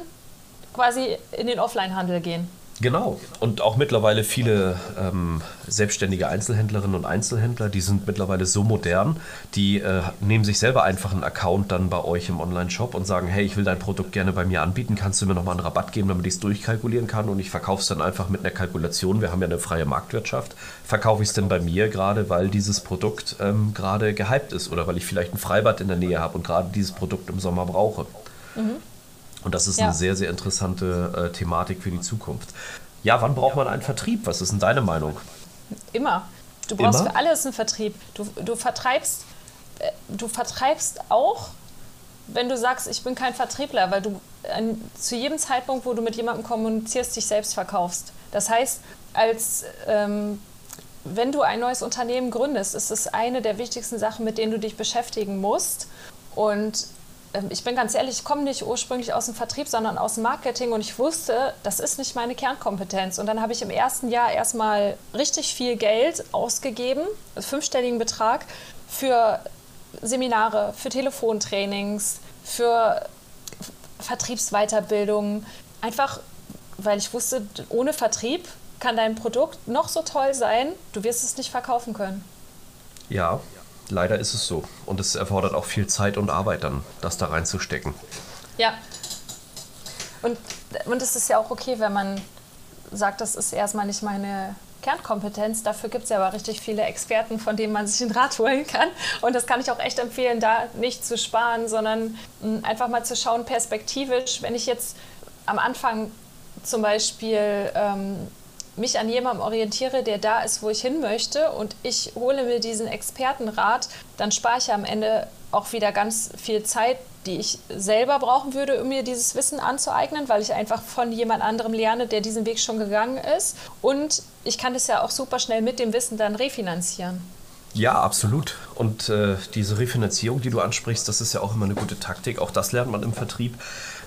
quasi in den Offline-Handel gehen. Genau. Und auch mittlerweile viele ähm, selbstständige Einzelhändlerinnen und Einzelhändler, die sind mittlerweile so modern, die äh, nehmen sich selber einfach einen Account dann bei euch im Online-Shop und sagen, hey, ich will dein Produkt gerne bei mir anbieten, kannst du mir nochmal einen Rabatt geben, damit ich es durchkalkulieren kann und ich verkaufe es dann einfach mit einer Kalkulation. Wir haben ja eine freie Marktwirtschaft. Verkaufe ich es denn bei mir gerade, weil dieses Produkt ähm, gerade gehypt ist oder weil ich vielleicht ein Freibad in der Nähe habe und gerade dieses Produkt im Sommer brauche. Mhm. Und das ist ja. eine sehr, sehr interessante äh, Thematik für die Zukunft. Ja, wann braucht man einen Vertrieb? Was ist denn deine Meinung? Immer. Du brauchst Immer? für alles einen Vertrieb. Du, du vertreibst äh, du vertreibst auch, wenn du sagst, ich bin kein Vertriebler, weil du an, zu jedem Zeitpunkt, wo du mit jemandem kommunizierst, dich selbst verkaufst. Das heißt, als ähm, wenn du ein neues Unternehmen gründest, ist es eine der wichtigsten Sachen, mit denen du dich beschäftigen musst. Und ich bin ganz ehrlich, ich komme nicht ursprünglich aus dem Vertrieb, sondern aus dem Marketing und ich wusste, das ist nicht meine Kernkompetenz. Und dann habe ich im ersten Jahr erstmal richtig viel Geld ausgegeben, einen fünfstelligen Betrag, für Seminare, für Telefontrainings, für Vertriebsweiterbildung. Einfach, weil ich wusste, ohne Vertrieb kann dein Produkt noch so toll sein, du wirst es nicht verkaufen können. Ja, leider ist es so. Und es erfordert auch viel Zeit und Arbeit dann, das da reinzustecken. Ja. Und, und es ist ja auch okay, wenn man sagt, das ist erstmal nicht meine Kernkompetenz. Dafür gibt es ja aber richtig viele Experten, von denen man sich einen Rat holen kann. Und das kann ich auch echt empfehlen, da nicht zu sparen, sondern hm, einfach mal zu schauen, perspektivisch. Wenn ich jetzt am Anfang zum Beispiel ähm, mich an jemandem orientiere, der da ist, wo ich hin möchte und ich hole mir diesen Expertenrat, dann spare ich am Ende auch wieder ganz viel Zeit, die ich selber brauchen würde, um mir dieses Wissen anzueignen, weil ich einfach von jemand anderem lerne, der diesen Weg schon gegangen ist. Und ich kann das ja auch super schnell mit dem Wissen dann refinanzieren. Ja, absolut. Und äh, diese Refinanzierung, die du ansprichst, das ist ja auch immer eine gute Taktik. Auch das lernt man im Vertrieb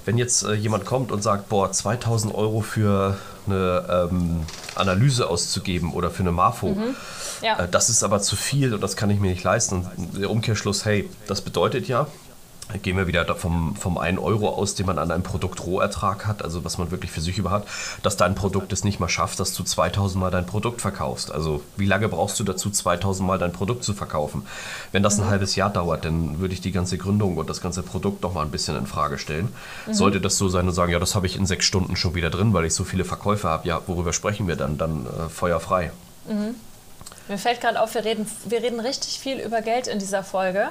wenn jetzt äh, jemand kommt und sagt, boah, 2000 Euro für eine ähm, Analyse auszugeben oder für eine Marfo, mhm. ja. äh, das ist aber zu viel und das kann ich mir nicht leisten. Und der Umkehrschluss, hey, das bedeutet ja, gehen wir wieder vom, vom 1 Euro aus, den man an einem Produkt Rohertrag hat, also was man wirklich für sich über hat, dass dein Produkt es nicht mal schafft, dass du 2000 Mal dein Produkt verkaufst. Also wie lange brauchst du dazu, 2000 Mal dein Produkt zu verkaufen? Wenn das ein mhm. halbes Jahr dauert, dann würde ich die ganze Gründung und das ganze Produkt noch mal ein bisschen in Frage stellen. Mhm. Sollte das so sein und sagen, ja, das habe ich in sechs Stunden schon wieder drin, weil ich so viele Verkäufe habe, ja, worüber sprechen wir dann? Dann äh, feuerfrei. Mhm. Mir fällt gerade auf, wir reden, wir reden richtig viel über Geld in dieser Folge.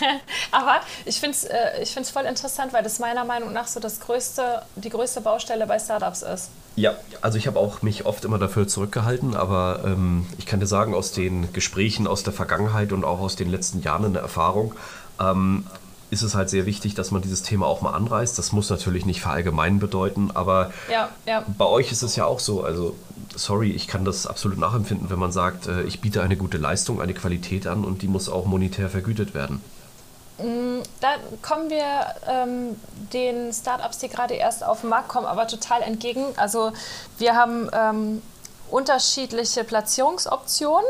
*laughs* Aber ich finde es äh, ich find's voll interessant, weil das meiner Meinung nach so das größte, die größte Baustelle bei Startups ist. Ja, also ich habe auch mich oft immer dafür zurückgehalten, aber ähm, ich kann dir sagen, aus den Gesprächen aus der Vergangenheit und auch aus den letzten Jahren in der Erfahrung, ähm, ist es halt sehr wichtig, dass man dieses Thema auch mal anreißt. Das muss natürlich nicht verallgemeinern bedeuten, aber ja, ja. bei euch ist es ja auch so. Also, sorry, ich kann das absolut nachempfinden, wenn man sagt, äh, ich biete eine gute Leistung, eine Qualität an und die muss auch monetär vergütet werden. Mm, da kommen wir ähm, den Startups, die gerade erst auf den Markt kommen, aber total entgegen. Also wir haben ähm, unterschiedliche Platzierungsoptionen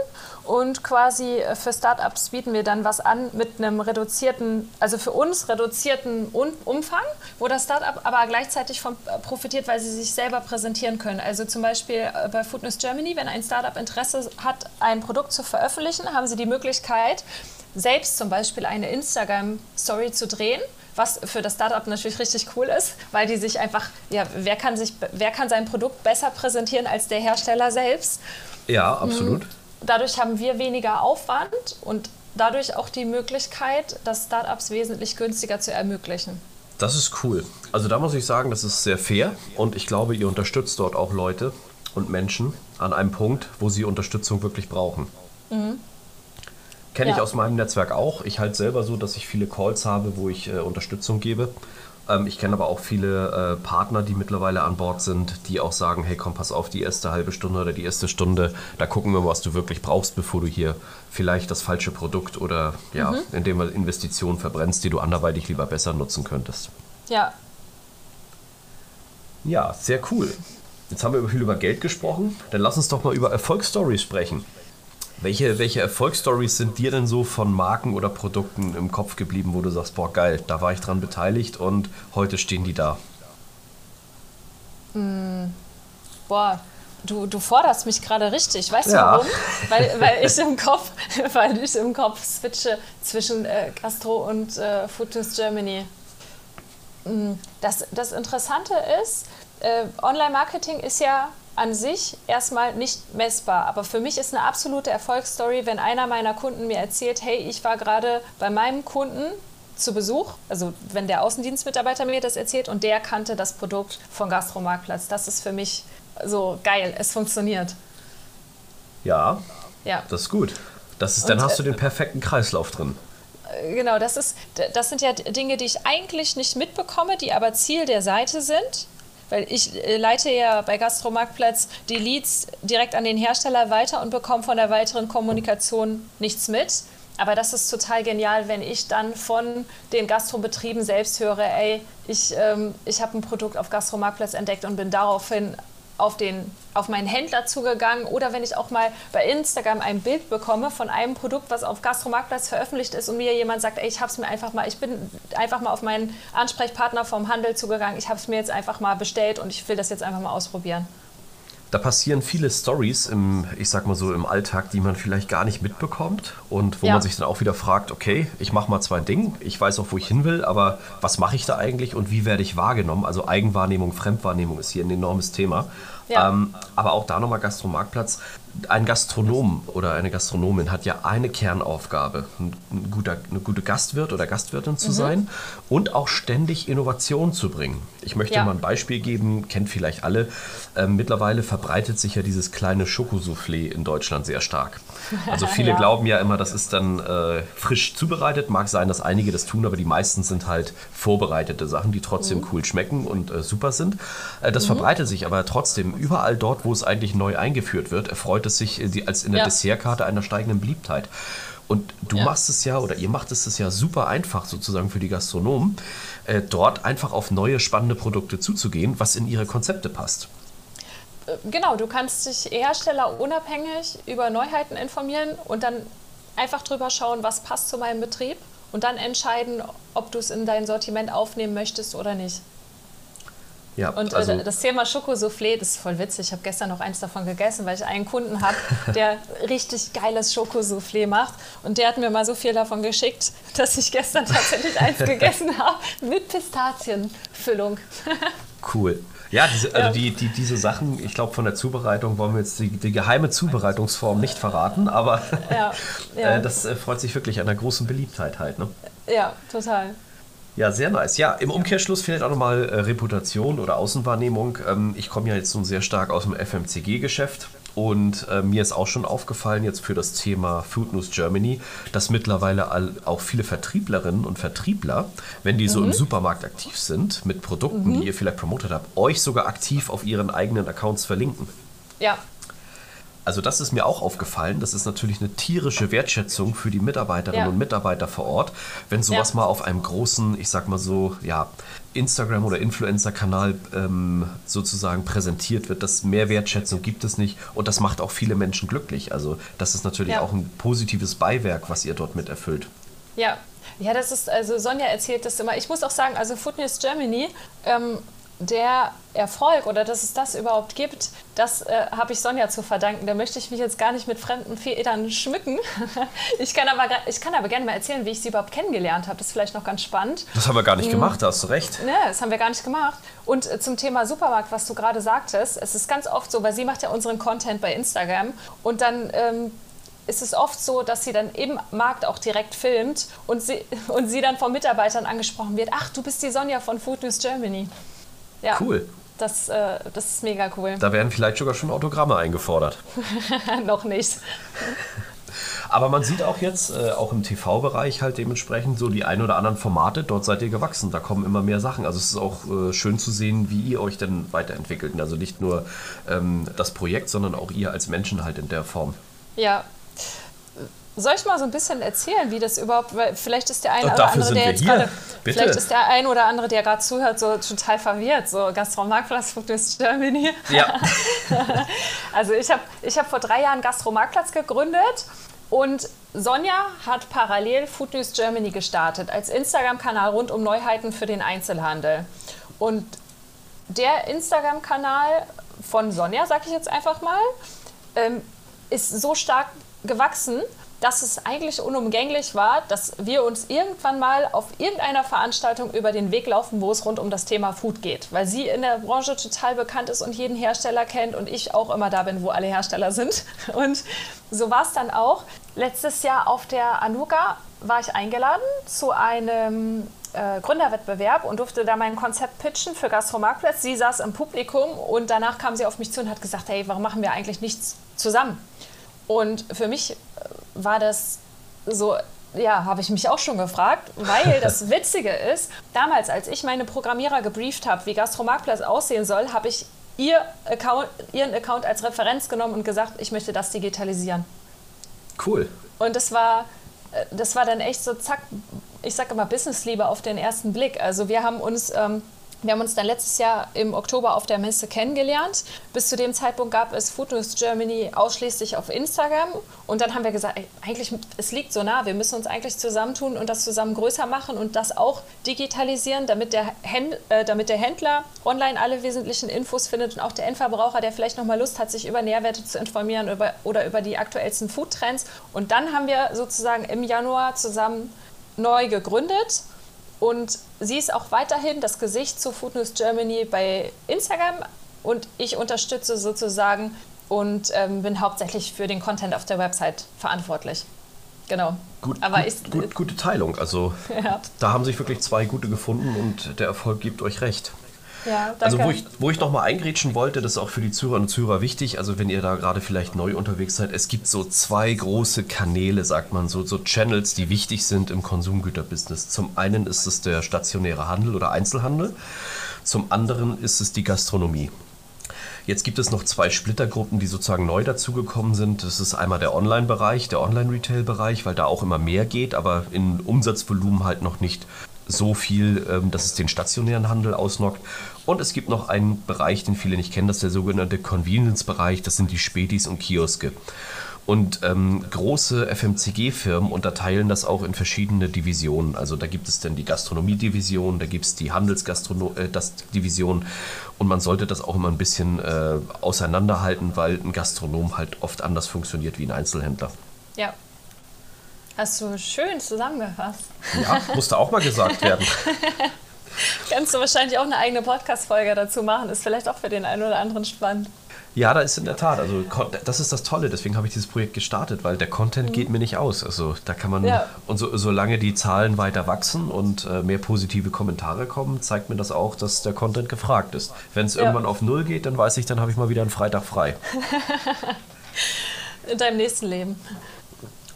und quasi für Startups bieten wir dann was an mit einem reduzierten, also für uns reduzierten Umfang, wo das Startup aber gleichzeitig von äh, profitiert, weil sie sich selber präsentieren können. Also zum Beispiel äh, bei Foodness Germany, wenn ein Startup Interesse hat, ein Produkt zu veröffentlichen, haben sie die Möglichkeit, selbst zum Beispiel eine Instagram-Story zu drehen, was für das Startup natürlich richtig cool ist, weil die sich einfach, ja, wer kann, sich, wer kann sein Produkt besser präsentieren als der Hersteller selbst? Ja, absolut. Mhm. Dadurch haben wir weniger Aufwand und dadurch auch die Möglichkeit, das Startups wesentlich günstiger zu ermöglichen. Das ist cool. Also da muss ich sagen, das ist sehr fair und ich glaube, ihr unterstützt dort auch Leute und Menschen an einem Punkt, wo sie Unterstützung wirklich brauchen. Mhm. Kenne ja. ich aus meinem Netzwerk auch. Ich halte selber so, dass ich viele Calls habe, wo ich äh, Unterstützung gebe. Ähm, ich kenne aber auch viele äh, Partner, die mittlerweile an Bord sind, die auch sagen, hey komm, pass auf, die erste halbe Stunde oder die erste Stunde, da gucken wir mal, was du wirklich brauchst, bevor du hier vielleicht das falsche Produkt oder ja, mhm. indem du Investitionen verbrennst, die du anderweitig lieber besser nutzen könntest. Ja. Ja, sehr cool. Jetzt haben wir viel über Geld gesprochen. Dann lass uns doch mal über Erfolgsstories sprechen. Welche, welche Erfolgsstories sind dir denn so von Marken oder Produkten im Kopf geblieben, wo du sagst, boah, geil, da war ich dran beteiligt und heute stehen die da? Mm, boah, du, du forderst mich gerade richtig. Weißt du ja. warum? Weil, weil, ich *laughs* im Kopf, *laughs* weil ich im Kopf switche zwischen äh, Gastro und äh, Foodness Germany. Mm, das, das Interessante ist, äh, Online-Marketing ist ja an sich erstmal nicht messbar. Aber für mich ist eine absolute Erfolgsstory, wenn einer meiner Kunden mir erzählt, hey, ich war gerade bei meinem Kunden zu Besuch, also wenn der Außendienstmitarbeiter mir das erzählt und der kannte das Produkt von Gastromarktplatz. Das ist für mich so geil, es funktioniert. Ja, ja. das ist gut. Das ist, dann und, hast du den perfekten Kreislauf drin. genau, das, ist, das sind ja Dinge, die ich eigentlich nicht mitbekomme, die aber Ziel der Seite sind. Weil ich äh, leite ja bei Gastromarktplatz die Leads direkt an den Hersteller weiter und bekomme von der weiteren Kommunikation nichts mit. Aber das ist total genial, wenn ich dann von den Gastrobetrieben selbst höre, ey, ich, ähm, ich habe ein Produkt auf Gastromarktplatz entdeckt und bin daraufhin auf, den, auf meinen Händler zugegangen oder wenn ich auch mal bei Instagram ein Bild bekomme von einem Produkt, was auf Gastromarktplatz veröffentlicht ist und mir jemand sagt, ey, ich habe es mir einfach mal, ich bin einfach mal auf meinen Ansprechpartner vom Handel zugegangen, ich habe es mir jetzt einfach mal bestellt und ich will das jetzt einfach mal ausprobieren. Da passieren viele Stories im, ich sag mal so, im Alltag, die man vielleicht gar nicht mitbekommt und wo ja. man sich dann auch wieder fragt, okay, ich mache mal zwei Dinge, ich weiß auch, wo ich hin will, aber was mache ich da eigentlich und wie werde ich wahrgenommen? Also Eigenwahrnehmung, Fremdwahrnehmung ist hier ein enormes Thema. Ja. Ähm, aber auch da nochmal Gastromarktplatz ein Gastronom oder eine Gastronomin hat ja eine Kernaufgabe, ein, guter, eine gute Gastwirt oder Gastwirtin zu mhm. sein und auch ständig Innovation zu bringen. Ich möchte ja. mal ein Beispiel geben, kennt vielleicht alle. Ähm, mittlerweile verbreitet sich ja dieses kleine Schokosoufflé in Deutschland sehr stark. Also *laughs* viele ja. glauben ja immer, das ist dann äh, frisch zubereitet. Mag sein, dass einige das tun, aber die meisten sind halt vorbereitete Sachen, die trotzdem mhm. cool schmecken und äh, super sind. Äh, das mhm. verbreitet sich aber trotzdem überall dort, wo es eigentlich neu eingeführt wird, erfreut es sich äh, als in der ja. Dessertkarte einer steigenden Beliebtheit. Und du ja. machst es ja, oder ihr macht es ja super einfach sozusagen für die Gastronomen, äh, dort einfach auf neue spannende Produkte zuzugehen, was in ihre Konzepte passt. Äh, genau, du kannst dich herstellerunabhängig über Neuheiten informieren und dann einfach drüber schauen, was passt zu meinem Betrieb und dann entscheiden, ob du es in dein Sortiment aufnehmen möchtest oder nicht. Ja, und äh, also das Thema Schokosoufflé, das ist voll witzig. Ich habe gestern noch eins davon gegessen, weil ich einen Kunden habe, *laughs* der richtig geiles Schokosoufflé macht. Und der hat mir mal so viel davon geschickt, dass ich gestern tatsächlich eins *laughs* gegessen habe mit Pistazienfüllung. *laughs* Cool. Ja, diese, also. Die, die, diese Sachen, ich glaube, von der Zubereitung wollen wir jetzt die, die geheime Zubereitungsform nicht verraten, aber ja, ja. Äh, das äh, freut sich wirklich an der großen Beliebtheit halt. Ne? Ja, total. Ja, sehr nice. Ja, im Umkehrschluss vielleicht auch nochmal äh, Reputation oder Außenwahrnehmung. Ähm, ich komme ja jetzt nun sehr stark aus dem FMCG-Geschäft und äh, mir ist auch schon aufgefallen jetzt für das Thema Food News Germany, dass mittlerweile all, auch viele Vertrieblerinnen und Vertriebler, wenn die mhm. so im mhm. Supermarkt aktiv sind mit Produkten, mhm. die ihr vielleicht promotet habt, euch sogar aktiv auf ihren eigenen Accounts verlinken. Ja, also das ist mir auch aufgefallen. Das ist natürlich eine tierische Wertschätzung für die Mitarbeiterinnen ja. und Mitarbeiter vor Ort, wenn sowas ja. mal auf einem großen, ich sag mal so, ja, Instagram- oder Influencer-Kanal ähm, sozusagen präsentiert wird. Das mehr Wertschätzung gibt es nicht und das macht auch viele Menschen glücklich. Also das ist natürlich ja. auch ein positives Beiwerk, was ihr dort mit erfüllt. Ja, ja, das ist, also Sonja erzählt das immer. Ich muss auch sagen, also Foodnews Germany ähm, der Erfolg oder dass es das überhaupt gibt, das äh, habe ich Sonja zu verdanken. Da möchte ich mich jetzt gar nicht mit fremden Federn schmücken. *laughs* ich, kann aber, ich kann aber gerne mal erzählen, wie ich sie überhaupt kennengelernt habe. Das ist vielleicht noch ganz spannend. Das haben wir gar nicht mhm. gemacht, da hast du recht. Ne, das haben wir gar nicht gemacht. Und äh, zum Thema Supermarkt, was du gerade sagtest, es ist ganz oft so, weil sie macht ja unseren Content bei Instagram und dann ähm, ist es oft so, dass sie dann im Markt auch direkt filmt und sie, *laughs* und sie dann von Mitarbeitern angesprochen wird, ach, du bist die Sonja von Food News Germany. Ja. Cool. Das, äh, das ist mega cool. Da werden vielleicht sogar schon Autogramme eingefordert. *laughs* Noch nicht. Aber man sieht auch jetzt, äh, auch im TV-Bereich halt dementsprechend so die ein oder anderen Formate, dort seid ihr gewachsen, da kommen immer mehr Sachen. Also es ist auch äh, schön zu sehen, wie ihr euch denn weiterentwickelt. Also nicht nur ähm, das Projekt, sondern auch ihr als Menschen halt in der Form. Ja, soll ich mal so ein bisschen erzählen, wie das überhaupt, weil vielleicht ist der eine oder andere, der jetzt gerade, vielleicht ist der ein oder andere, der gerade zuhört, so total verwirrt, so Gastromarktplatz Fokus Germany. Ja. *laughs* also ich habe ich hab vor drei Jahren Gastromarktplatz gegründet und Sonja hat parallel Food News Germany gestartet als Instagram-Kanal rund um Neuheiten für den Einzelhandel. Und der Instagram-Kanal von Sonja, sag ich jetzt einfach mal, ähm, ist so stark gewachsen, dass es eigentlich unumgänglich war, dass wir uns irgendwann mal auf irgendeiner Veranstaltung über den Weg laufen, wo es rund um das Thema Food geht. Weil sie in der Branche total bekannt ist und jeden Hersteller kennt und ich auch immer da bin, wo alle Hersteller sind. *laughs* Und so war es dann auch. Letztes Jahr auf der Anuga war ich eingeladen zu einem äh, Gründerwettbewerb und durfte da mein Konzept pitchen für Gastromarktplatz. Sie saß im Publikum und danach kam sie auf mich zu und hat gesagt, hey, warum machen wir eigentlich nichts zusammen? Und für mich war das so ja, habe ich mich auch schon gefragt, weil das *laughs* Witzige ist, damals, als ich meine Programmierer gebrieft habe, wie Gastromarktplatz aussehen soll, habe ich ihr Account, ihren Account als Referenz genommen und gesagt, ich möchte das digitalisieren. Cool. Und das war, äh, das war dann echt so, zack, ich sage immer Businessliebe auf den ersten Blick. Also wir haben uns ähm, wir haben uns dann letztes Jahr im Oktober auf der Messe kennengelernt. Bis zu dem Zeitpunkt gab es Food News Germany ausschließlich auf Instagram. Und dann haben wir gesagt, eigentlich, es liegt so nah, wir müssen uns eigentlich zusammentun und das zusammen größer machen und das auch digitalisieren, damit der, Händ, äh, damit der Händler online alle wesentlichen Infos findet und auch der Endverbraucher, der vielleicht nochmal Lust hat, sich über Nährwerte zu informieren über, oder über die aktuellsten Foodtrends. Und dann haben wir sozusagen im Januar zusammen neu gegründet und sie ist auch weiterhin das Gesicht zu Food News Germany bei Instagram und ich unterstütze sozusagen und ähm, bin hauptsächlich für den Content auf der Website verantwortlich. Genau. Gut, Aber gut, ist, gut, gute Teilung. Also *laughs* ja. da haben sich wirklich zwei gute gefunden und der Erfolg gibt euch recht. Ja, also wo ich, wo ich nochmal eingrätschen wollte, das ist auch für die Zuhörerinnen und Zuhörer wichtig, also wenn ihr da gerade vielleicht neu unterwegs seid, es gibt so zwei große Kanäle, sagt man so, so Channels, die wichtig sind im Konsumgüterbusiness. Zum einen ist es der stationäre Handel oder Einzelhandel, zum anderen ist es die Gastronomie. Jetzt gibt es noch zwei Splittergruppen, die sozusagen neu dazugekommen sind. Das ist einmal der Online-Bereich, der Online-Retail-Bereich, weil da auch immer mehr geht, aber in Umsatzvolumen halt noch nicht so viel, ähm, dass es den stationären Handel ausnockt. Und es gibt noch einen Bereich, den viele nicht kennen, das ist der sogenannte Convenience-Bereich, das sind die Spätis und Kioske. Und ähm, große FMCG-Firmen unterteilen das auch in verschiedene Divisionen. Also da gibt es dann die Gastronomie-Division, da gibt es die Handelsdivision äh, und man sollte das auch immer ein bisschen äh, auseinanderhalten, weil ein Gastronom halt oft anders funktioniert wie ein Einzelhändler. Ja, Hast du schön zusammengefasst. Ja, musste auch mal gesagt werden. *laughs* *laughs* Kannst du wahrscheinlich auch eine eigene Podcast-Folge dazu machen. Ist vielleicht auch für den einen oder anderen spannend. Ja, da ist in der Tat. Also das ist das Tolle. Deswegen habe ich dieses Projekt gestartet, weil der Content mhm. geht mir nicht aus. Also da kann man ja. und so, solange die Zahlen weiter wachsen und äh, mehr positive Kommentare kommen, zeigt mir das auch, dass der Content gefragt ist. Wenn es ja. irgendwann auf Null geht, dann weiß ich, dann habe ich mal wieder einen Freitag frei. *laughs* in deinem nächsten Leben.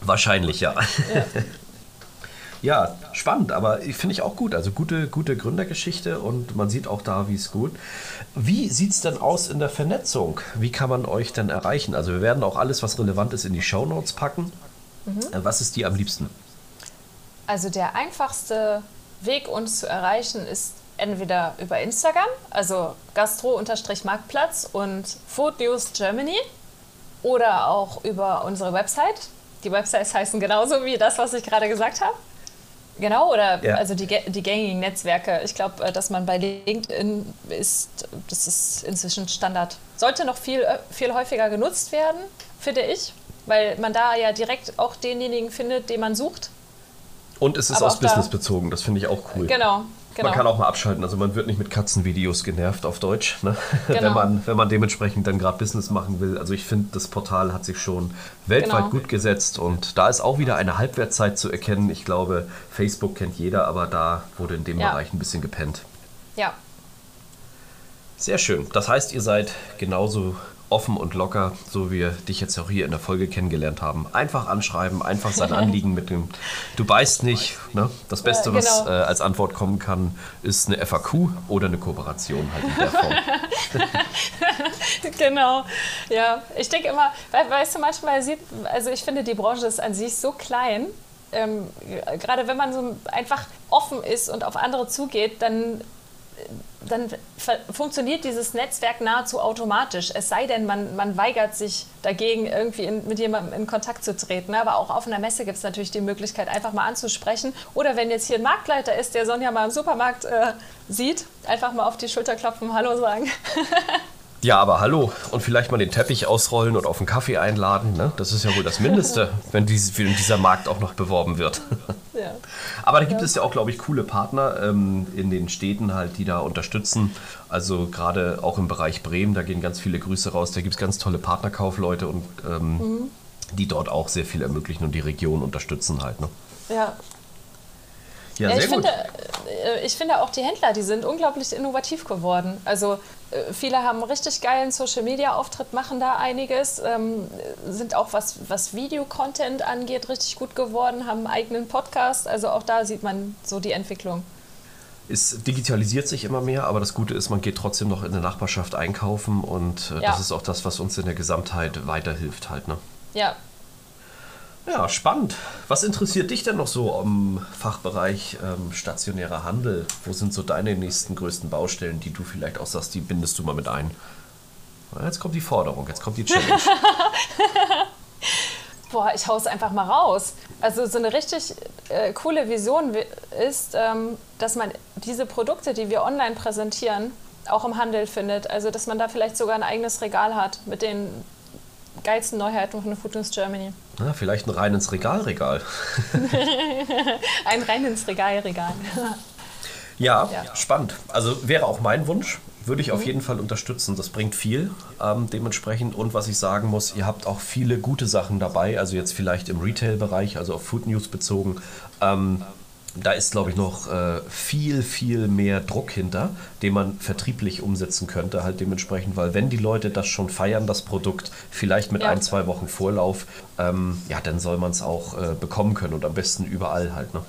Wahrscheinlich, ja. ja. *laughs* Ja, spannend, aber finde ich auch gut. Also gute, gute Gründergeschichte und man sieht auch da, wie es gut. Wie sieht es denn aus in der Vernetzung? Wie kann man euch denn erreichen? Also wir werden auch alles, was relevant ist, in die Show Notes packen. Mhm. Was ist dir am liebsten? Also der einfachste Weg, uns zu erreichen, ist entweder über Instagram, also gastro-marktplatz und Food News Germany oder auch über unsere Website die Websites heißen genauso wie das, was ich gerade gesagt habe. Genau, oder ja. also die, die gängigen Netzwerke. Ich glaube, äh, dass man bei LinkedIn ist, das ist inzwischen Standard. Sollte noch viel, äh, viel häufiger genutzt werden, finde ich, weil man da ja direkt auch denjenigen findet, den man sucht. Und es ist Aber aus Business da, bezogen, das finde ich auch cool. Genau, Genau. Man kann auch mal abschalten. Also man wird nicht mit Katzenvideos genervt auf Deutsch, ne? *laughs* genau. wenn, man, wenn man dementsprechend dann gerade Business machen will. Also ich finde, das Portal hat sich schon weltweit genau. gut gesetzt und da ist auch wieder eine Halbwertzeit zu erkennen. Ich glaube, Facebook kennt jeder, aber da wurde in dem ja. Bereich ein bisschen gepennt. Ja. Sehr schön. Das heißt, ihr seid genauso offen und locker, so wie wir dich jetzt auch hier in der Folge kennengelernt haben. Einfach anschreiben, einfach sein Anliegen mit dem Du beißt nicht. Ne? Das Beste, ja, genau. was äh, als Antwort kommen kann, ist eine FAQ oder eine Kooperation halt in der Form. *laughs* genau, ja. Ich denke immer, weißt du, manchmal sieht, also ich finde, die Branche ist an sich so klein. Ähm, gerade wenn man so einfach offen ist und auf andere zugeht, dann dann funktioniert dieses Netzwerk nahezu automatisch. Es sei denn, man, man weigert sich dagegen, irgendwie in, mit jemandem in Kontakt zu treten. Aber auch auf einer Messe gibt es natürlich die Möglichkeit, einfach mal anzusprechen. Oder wenn jetzt hier ein Marktleiter ist, der Sonja mal im Supermarkt äh, sieht, einfach mal auf die Schulter klopfen, Hallo sagen. *laughs* Ja, aber hallo. Und vielleicht mal den Teppich ausrollen und auf einen Kaffee einladen. Ne? Das ist ja wohl das Mindeste, *laughs* wenn, dies, wenn dieser Markt auch noch beworben wird. Ja. *laughs* Aber da gibt ja. es ja auch, glaube ich, coole Partner ähm, in den Städten halt, die da unterstützen. Also gerade auch im Bereich Bremen, da gehen ganz viele Grüße raus. Da gibt es ganz tolle Partnerkaufleute und ähm, mhm. die dort auch sehr viel ermöglichen und die Region unterstützen halt. Ne? Ja, ja, ja ich finde, äh, ich finde auch die Händler, die sind unglaublich innovativ geworden. Also viele haben richtig geilen Social-Media-Auftritt, machen da einiges, ähm, sind auch was, was Video-Content angeht, richtig gut geworden, haben einen eigenen Podcast. Also auch da sieht man so die Entwicklung. Es digitalisiert sich immer mehr, aber das Gute ist, man geht trotzdem noch in der Nachbarschaft einkaufen und äh, ja. das ist auch das, was uns in der Gesamtheit weiterhilft halt. Ne? Ja, ja, spannend. Was interessiert dich denn noch so am Fachbereich ähm, stationärer Handel? Wo sind so deine nächsten größten Baustellen, die du vielleicht auch sagst, die bindest du mal mit ein? Jetzt kommt die Forderung, jetzt kommt die Challenge. *laughs* Boah, ich hau's einfach mal raus. Also so eine richtig äh, coole Vision ist, ähm, dass man diese Produkte, die wir online präsentieren, auch im Handel findet. Also dass man da vielleicht sogar ein eigenes Regal hat mit den geilsten Neuheiten von Food News Germany. Na, vielleicht ein rein ins Regalregal. *laughs* ein rein ins Regalregal. ja, ja, spannend. Also wäre auch mein Wunsch. Würde ich auf mhm. jeden Fall unterstützen. Das bringt viel ähm, dementsprechend. Und was ich sagen muss, ihr habt auch viele gute Sachen dabei. Also jetzt vielleicht im Retail-Bereich, also auf Food News bezogen. Ähm, da ist, glaube ich, noch äh, viel, viel mehr Druck hinter, den man vertrieblich umsetzen könnte, halt dementsprechend, weil wenn die Leute das schon feiern, das Produkt, vielleicht mit ja. ein, zwei Wochen Vorlauf, ähm, ja, dann soll man es auch äh, bekommen können und am besten überall halt. Ne?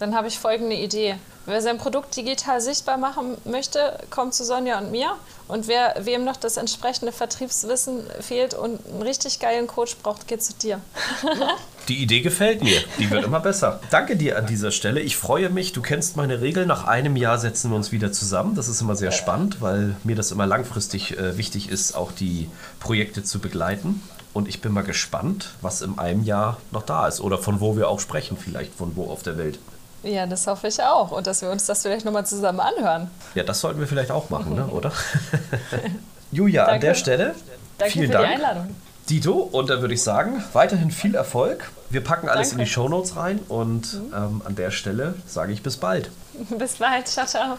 Dann habe ich folgende Idee. Wer sein Produkt digital sichtbar machen möchte, kommt zu Sonja und mir. Und wer wem noch das entsprechende Vertriebswissen fehlt und einen richtig geilen Coach braucht, geht zu dir. *laughs* Die Idee gefällt mir. Die wird immer besser. Danke dir an dieser Stelle. Ich freue mich. Du kennst meine Regeln. Nach einem Jahr setzen wir uns wieder zusammen. Das ist immer sehr spannend, weil mir das immer langfristig äh, wichtig ist, auch die Projekte zu begleiten. Und ich bin mal gespannt, was in einem Jahr noch da ist oder von wo wir auch sprechen, vielleicht von wo auf der Welt. Ja, das hoffe ich auch. Und dass wir uns das vielleicht nochmal zusammen anhören. Ja, das sollten wir vielleicht auch machen, ne? oder? *laughs* Julia, Danke. an der Stelle. Danke vielen für Dank. die Einladung. Dito, und dann würde ich sagen, weiterhin viel Erfolg. Wir packen alles Danke. in die Shownotes rein und mhm. ähm, an der Stelle sage ich bis bald. *laughs* Bis bald, ciao, ciao.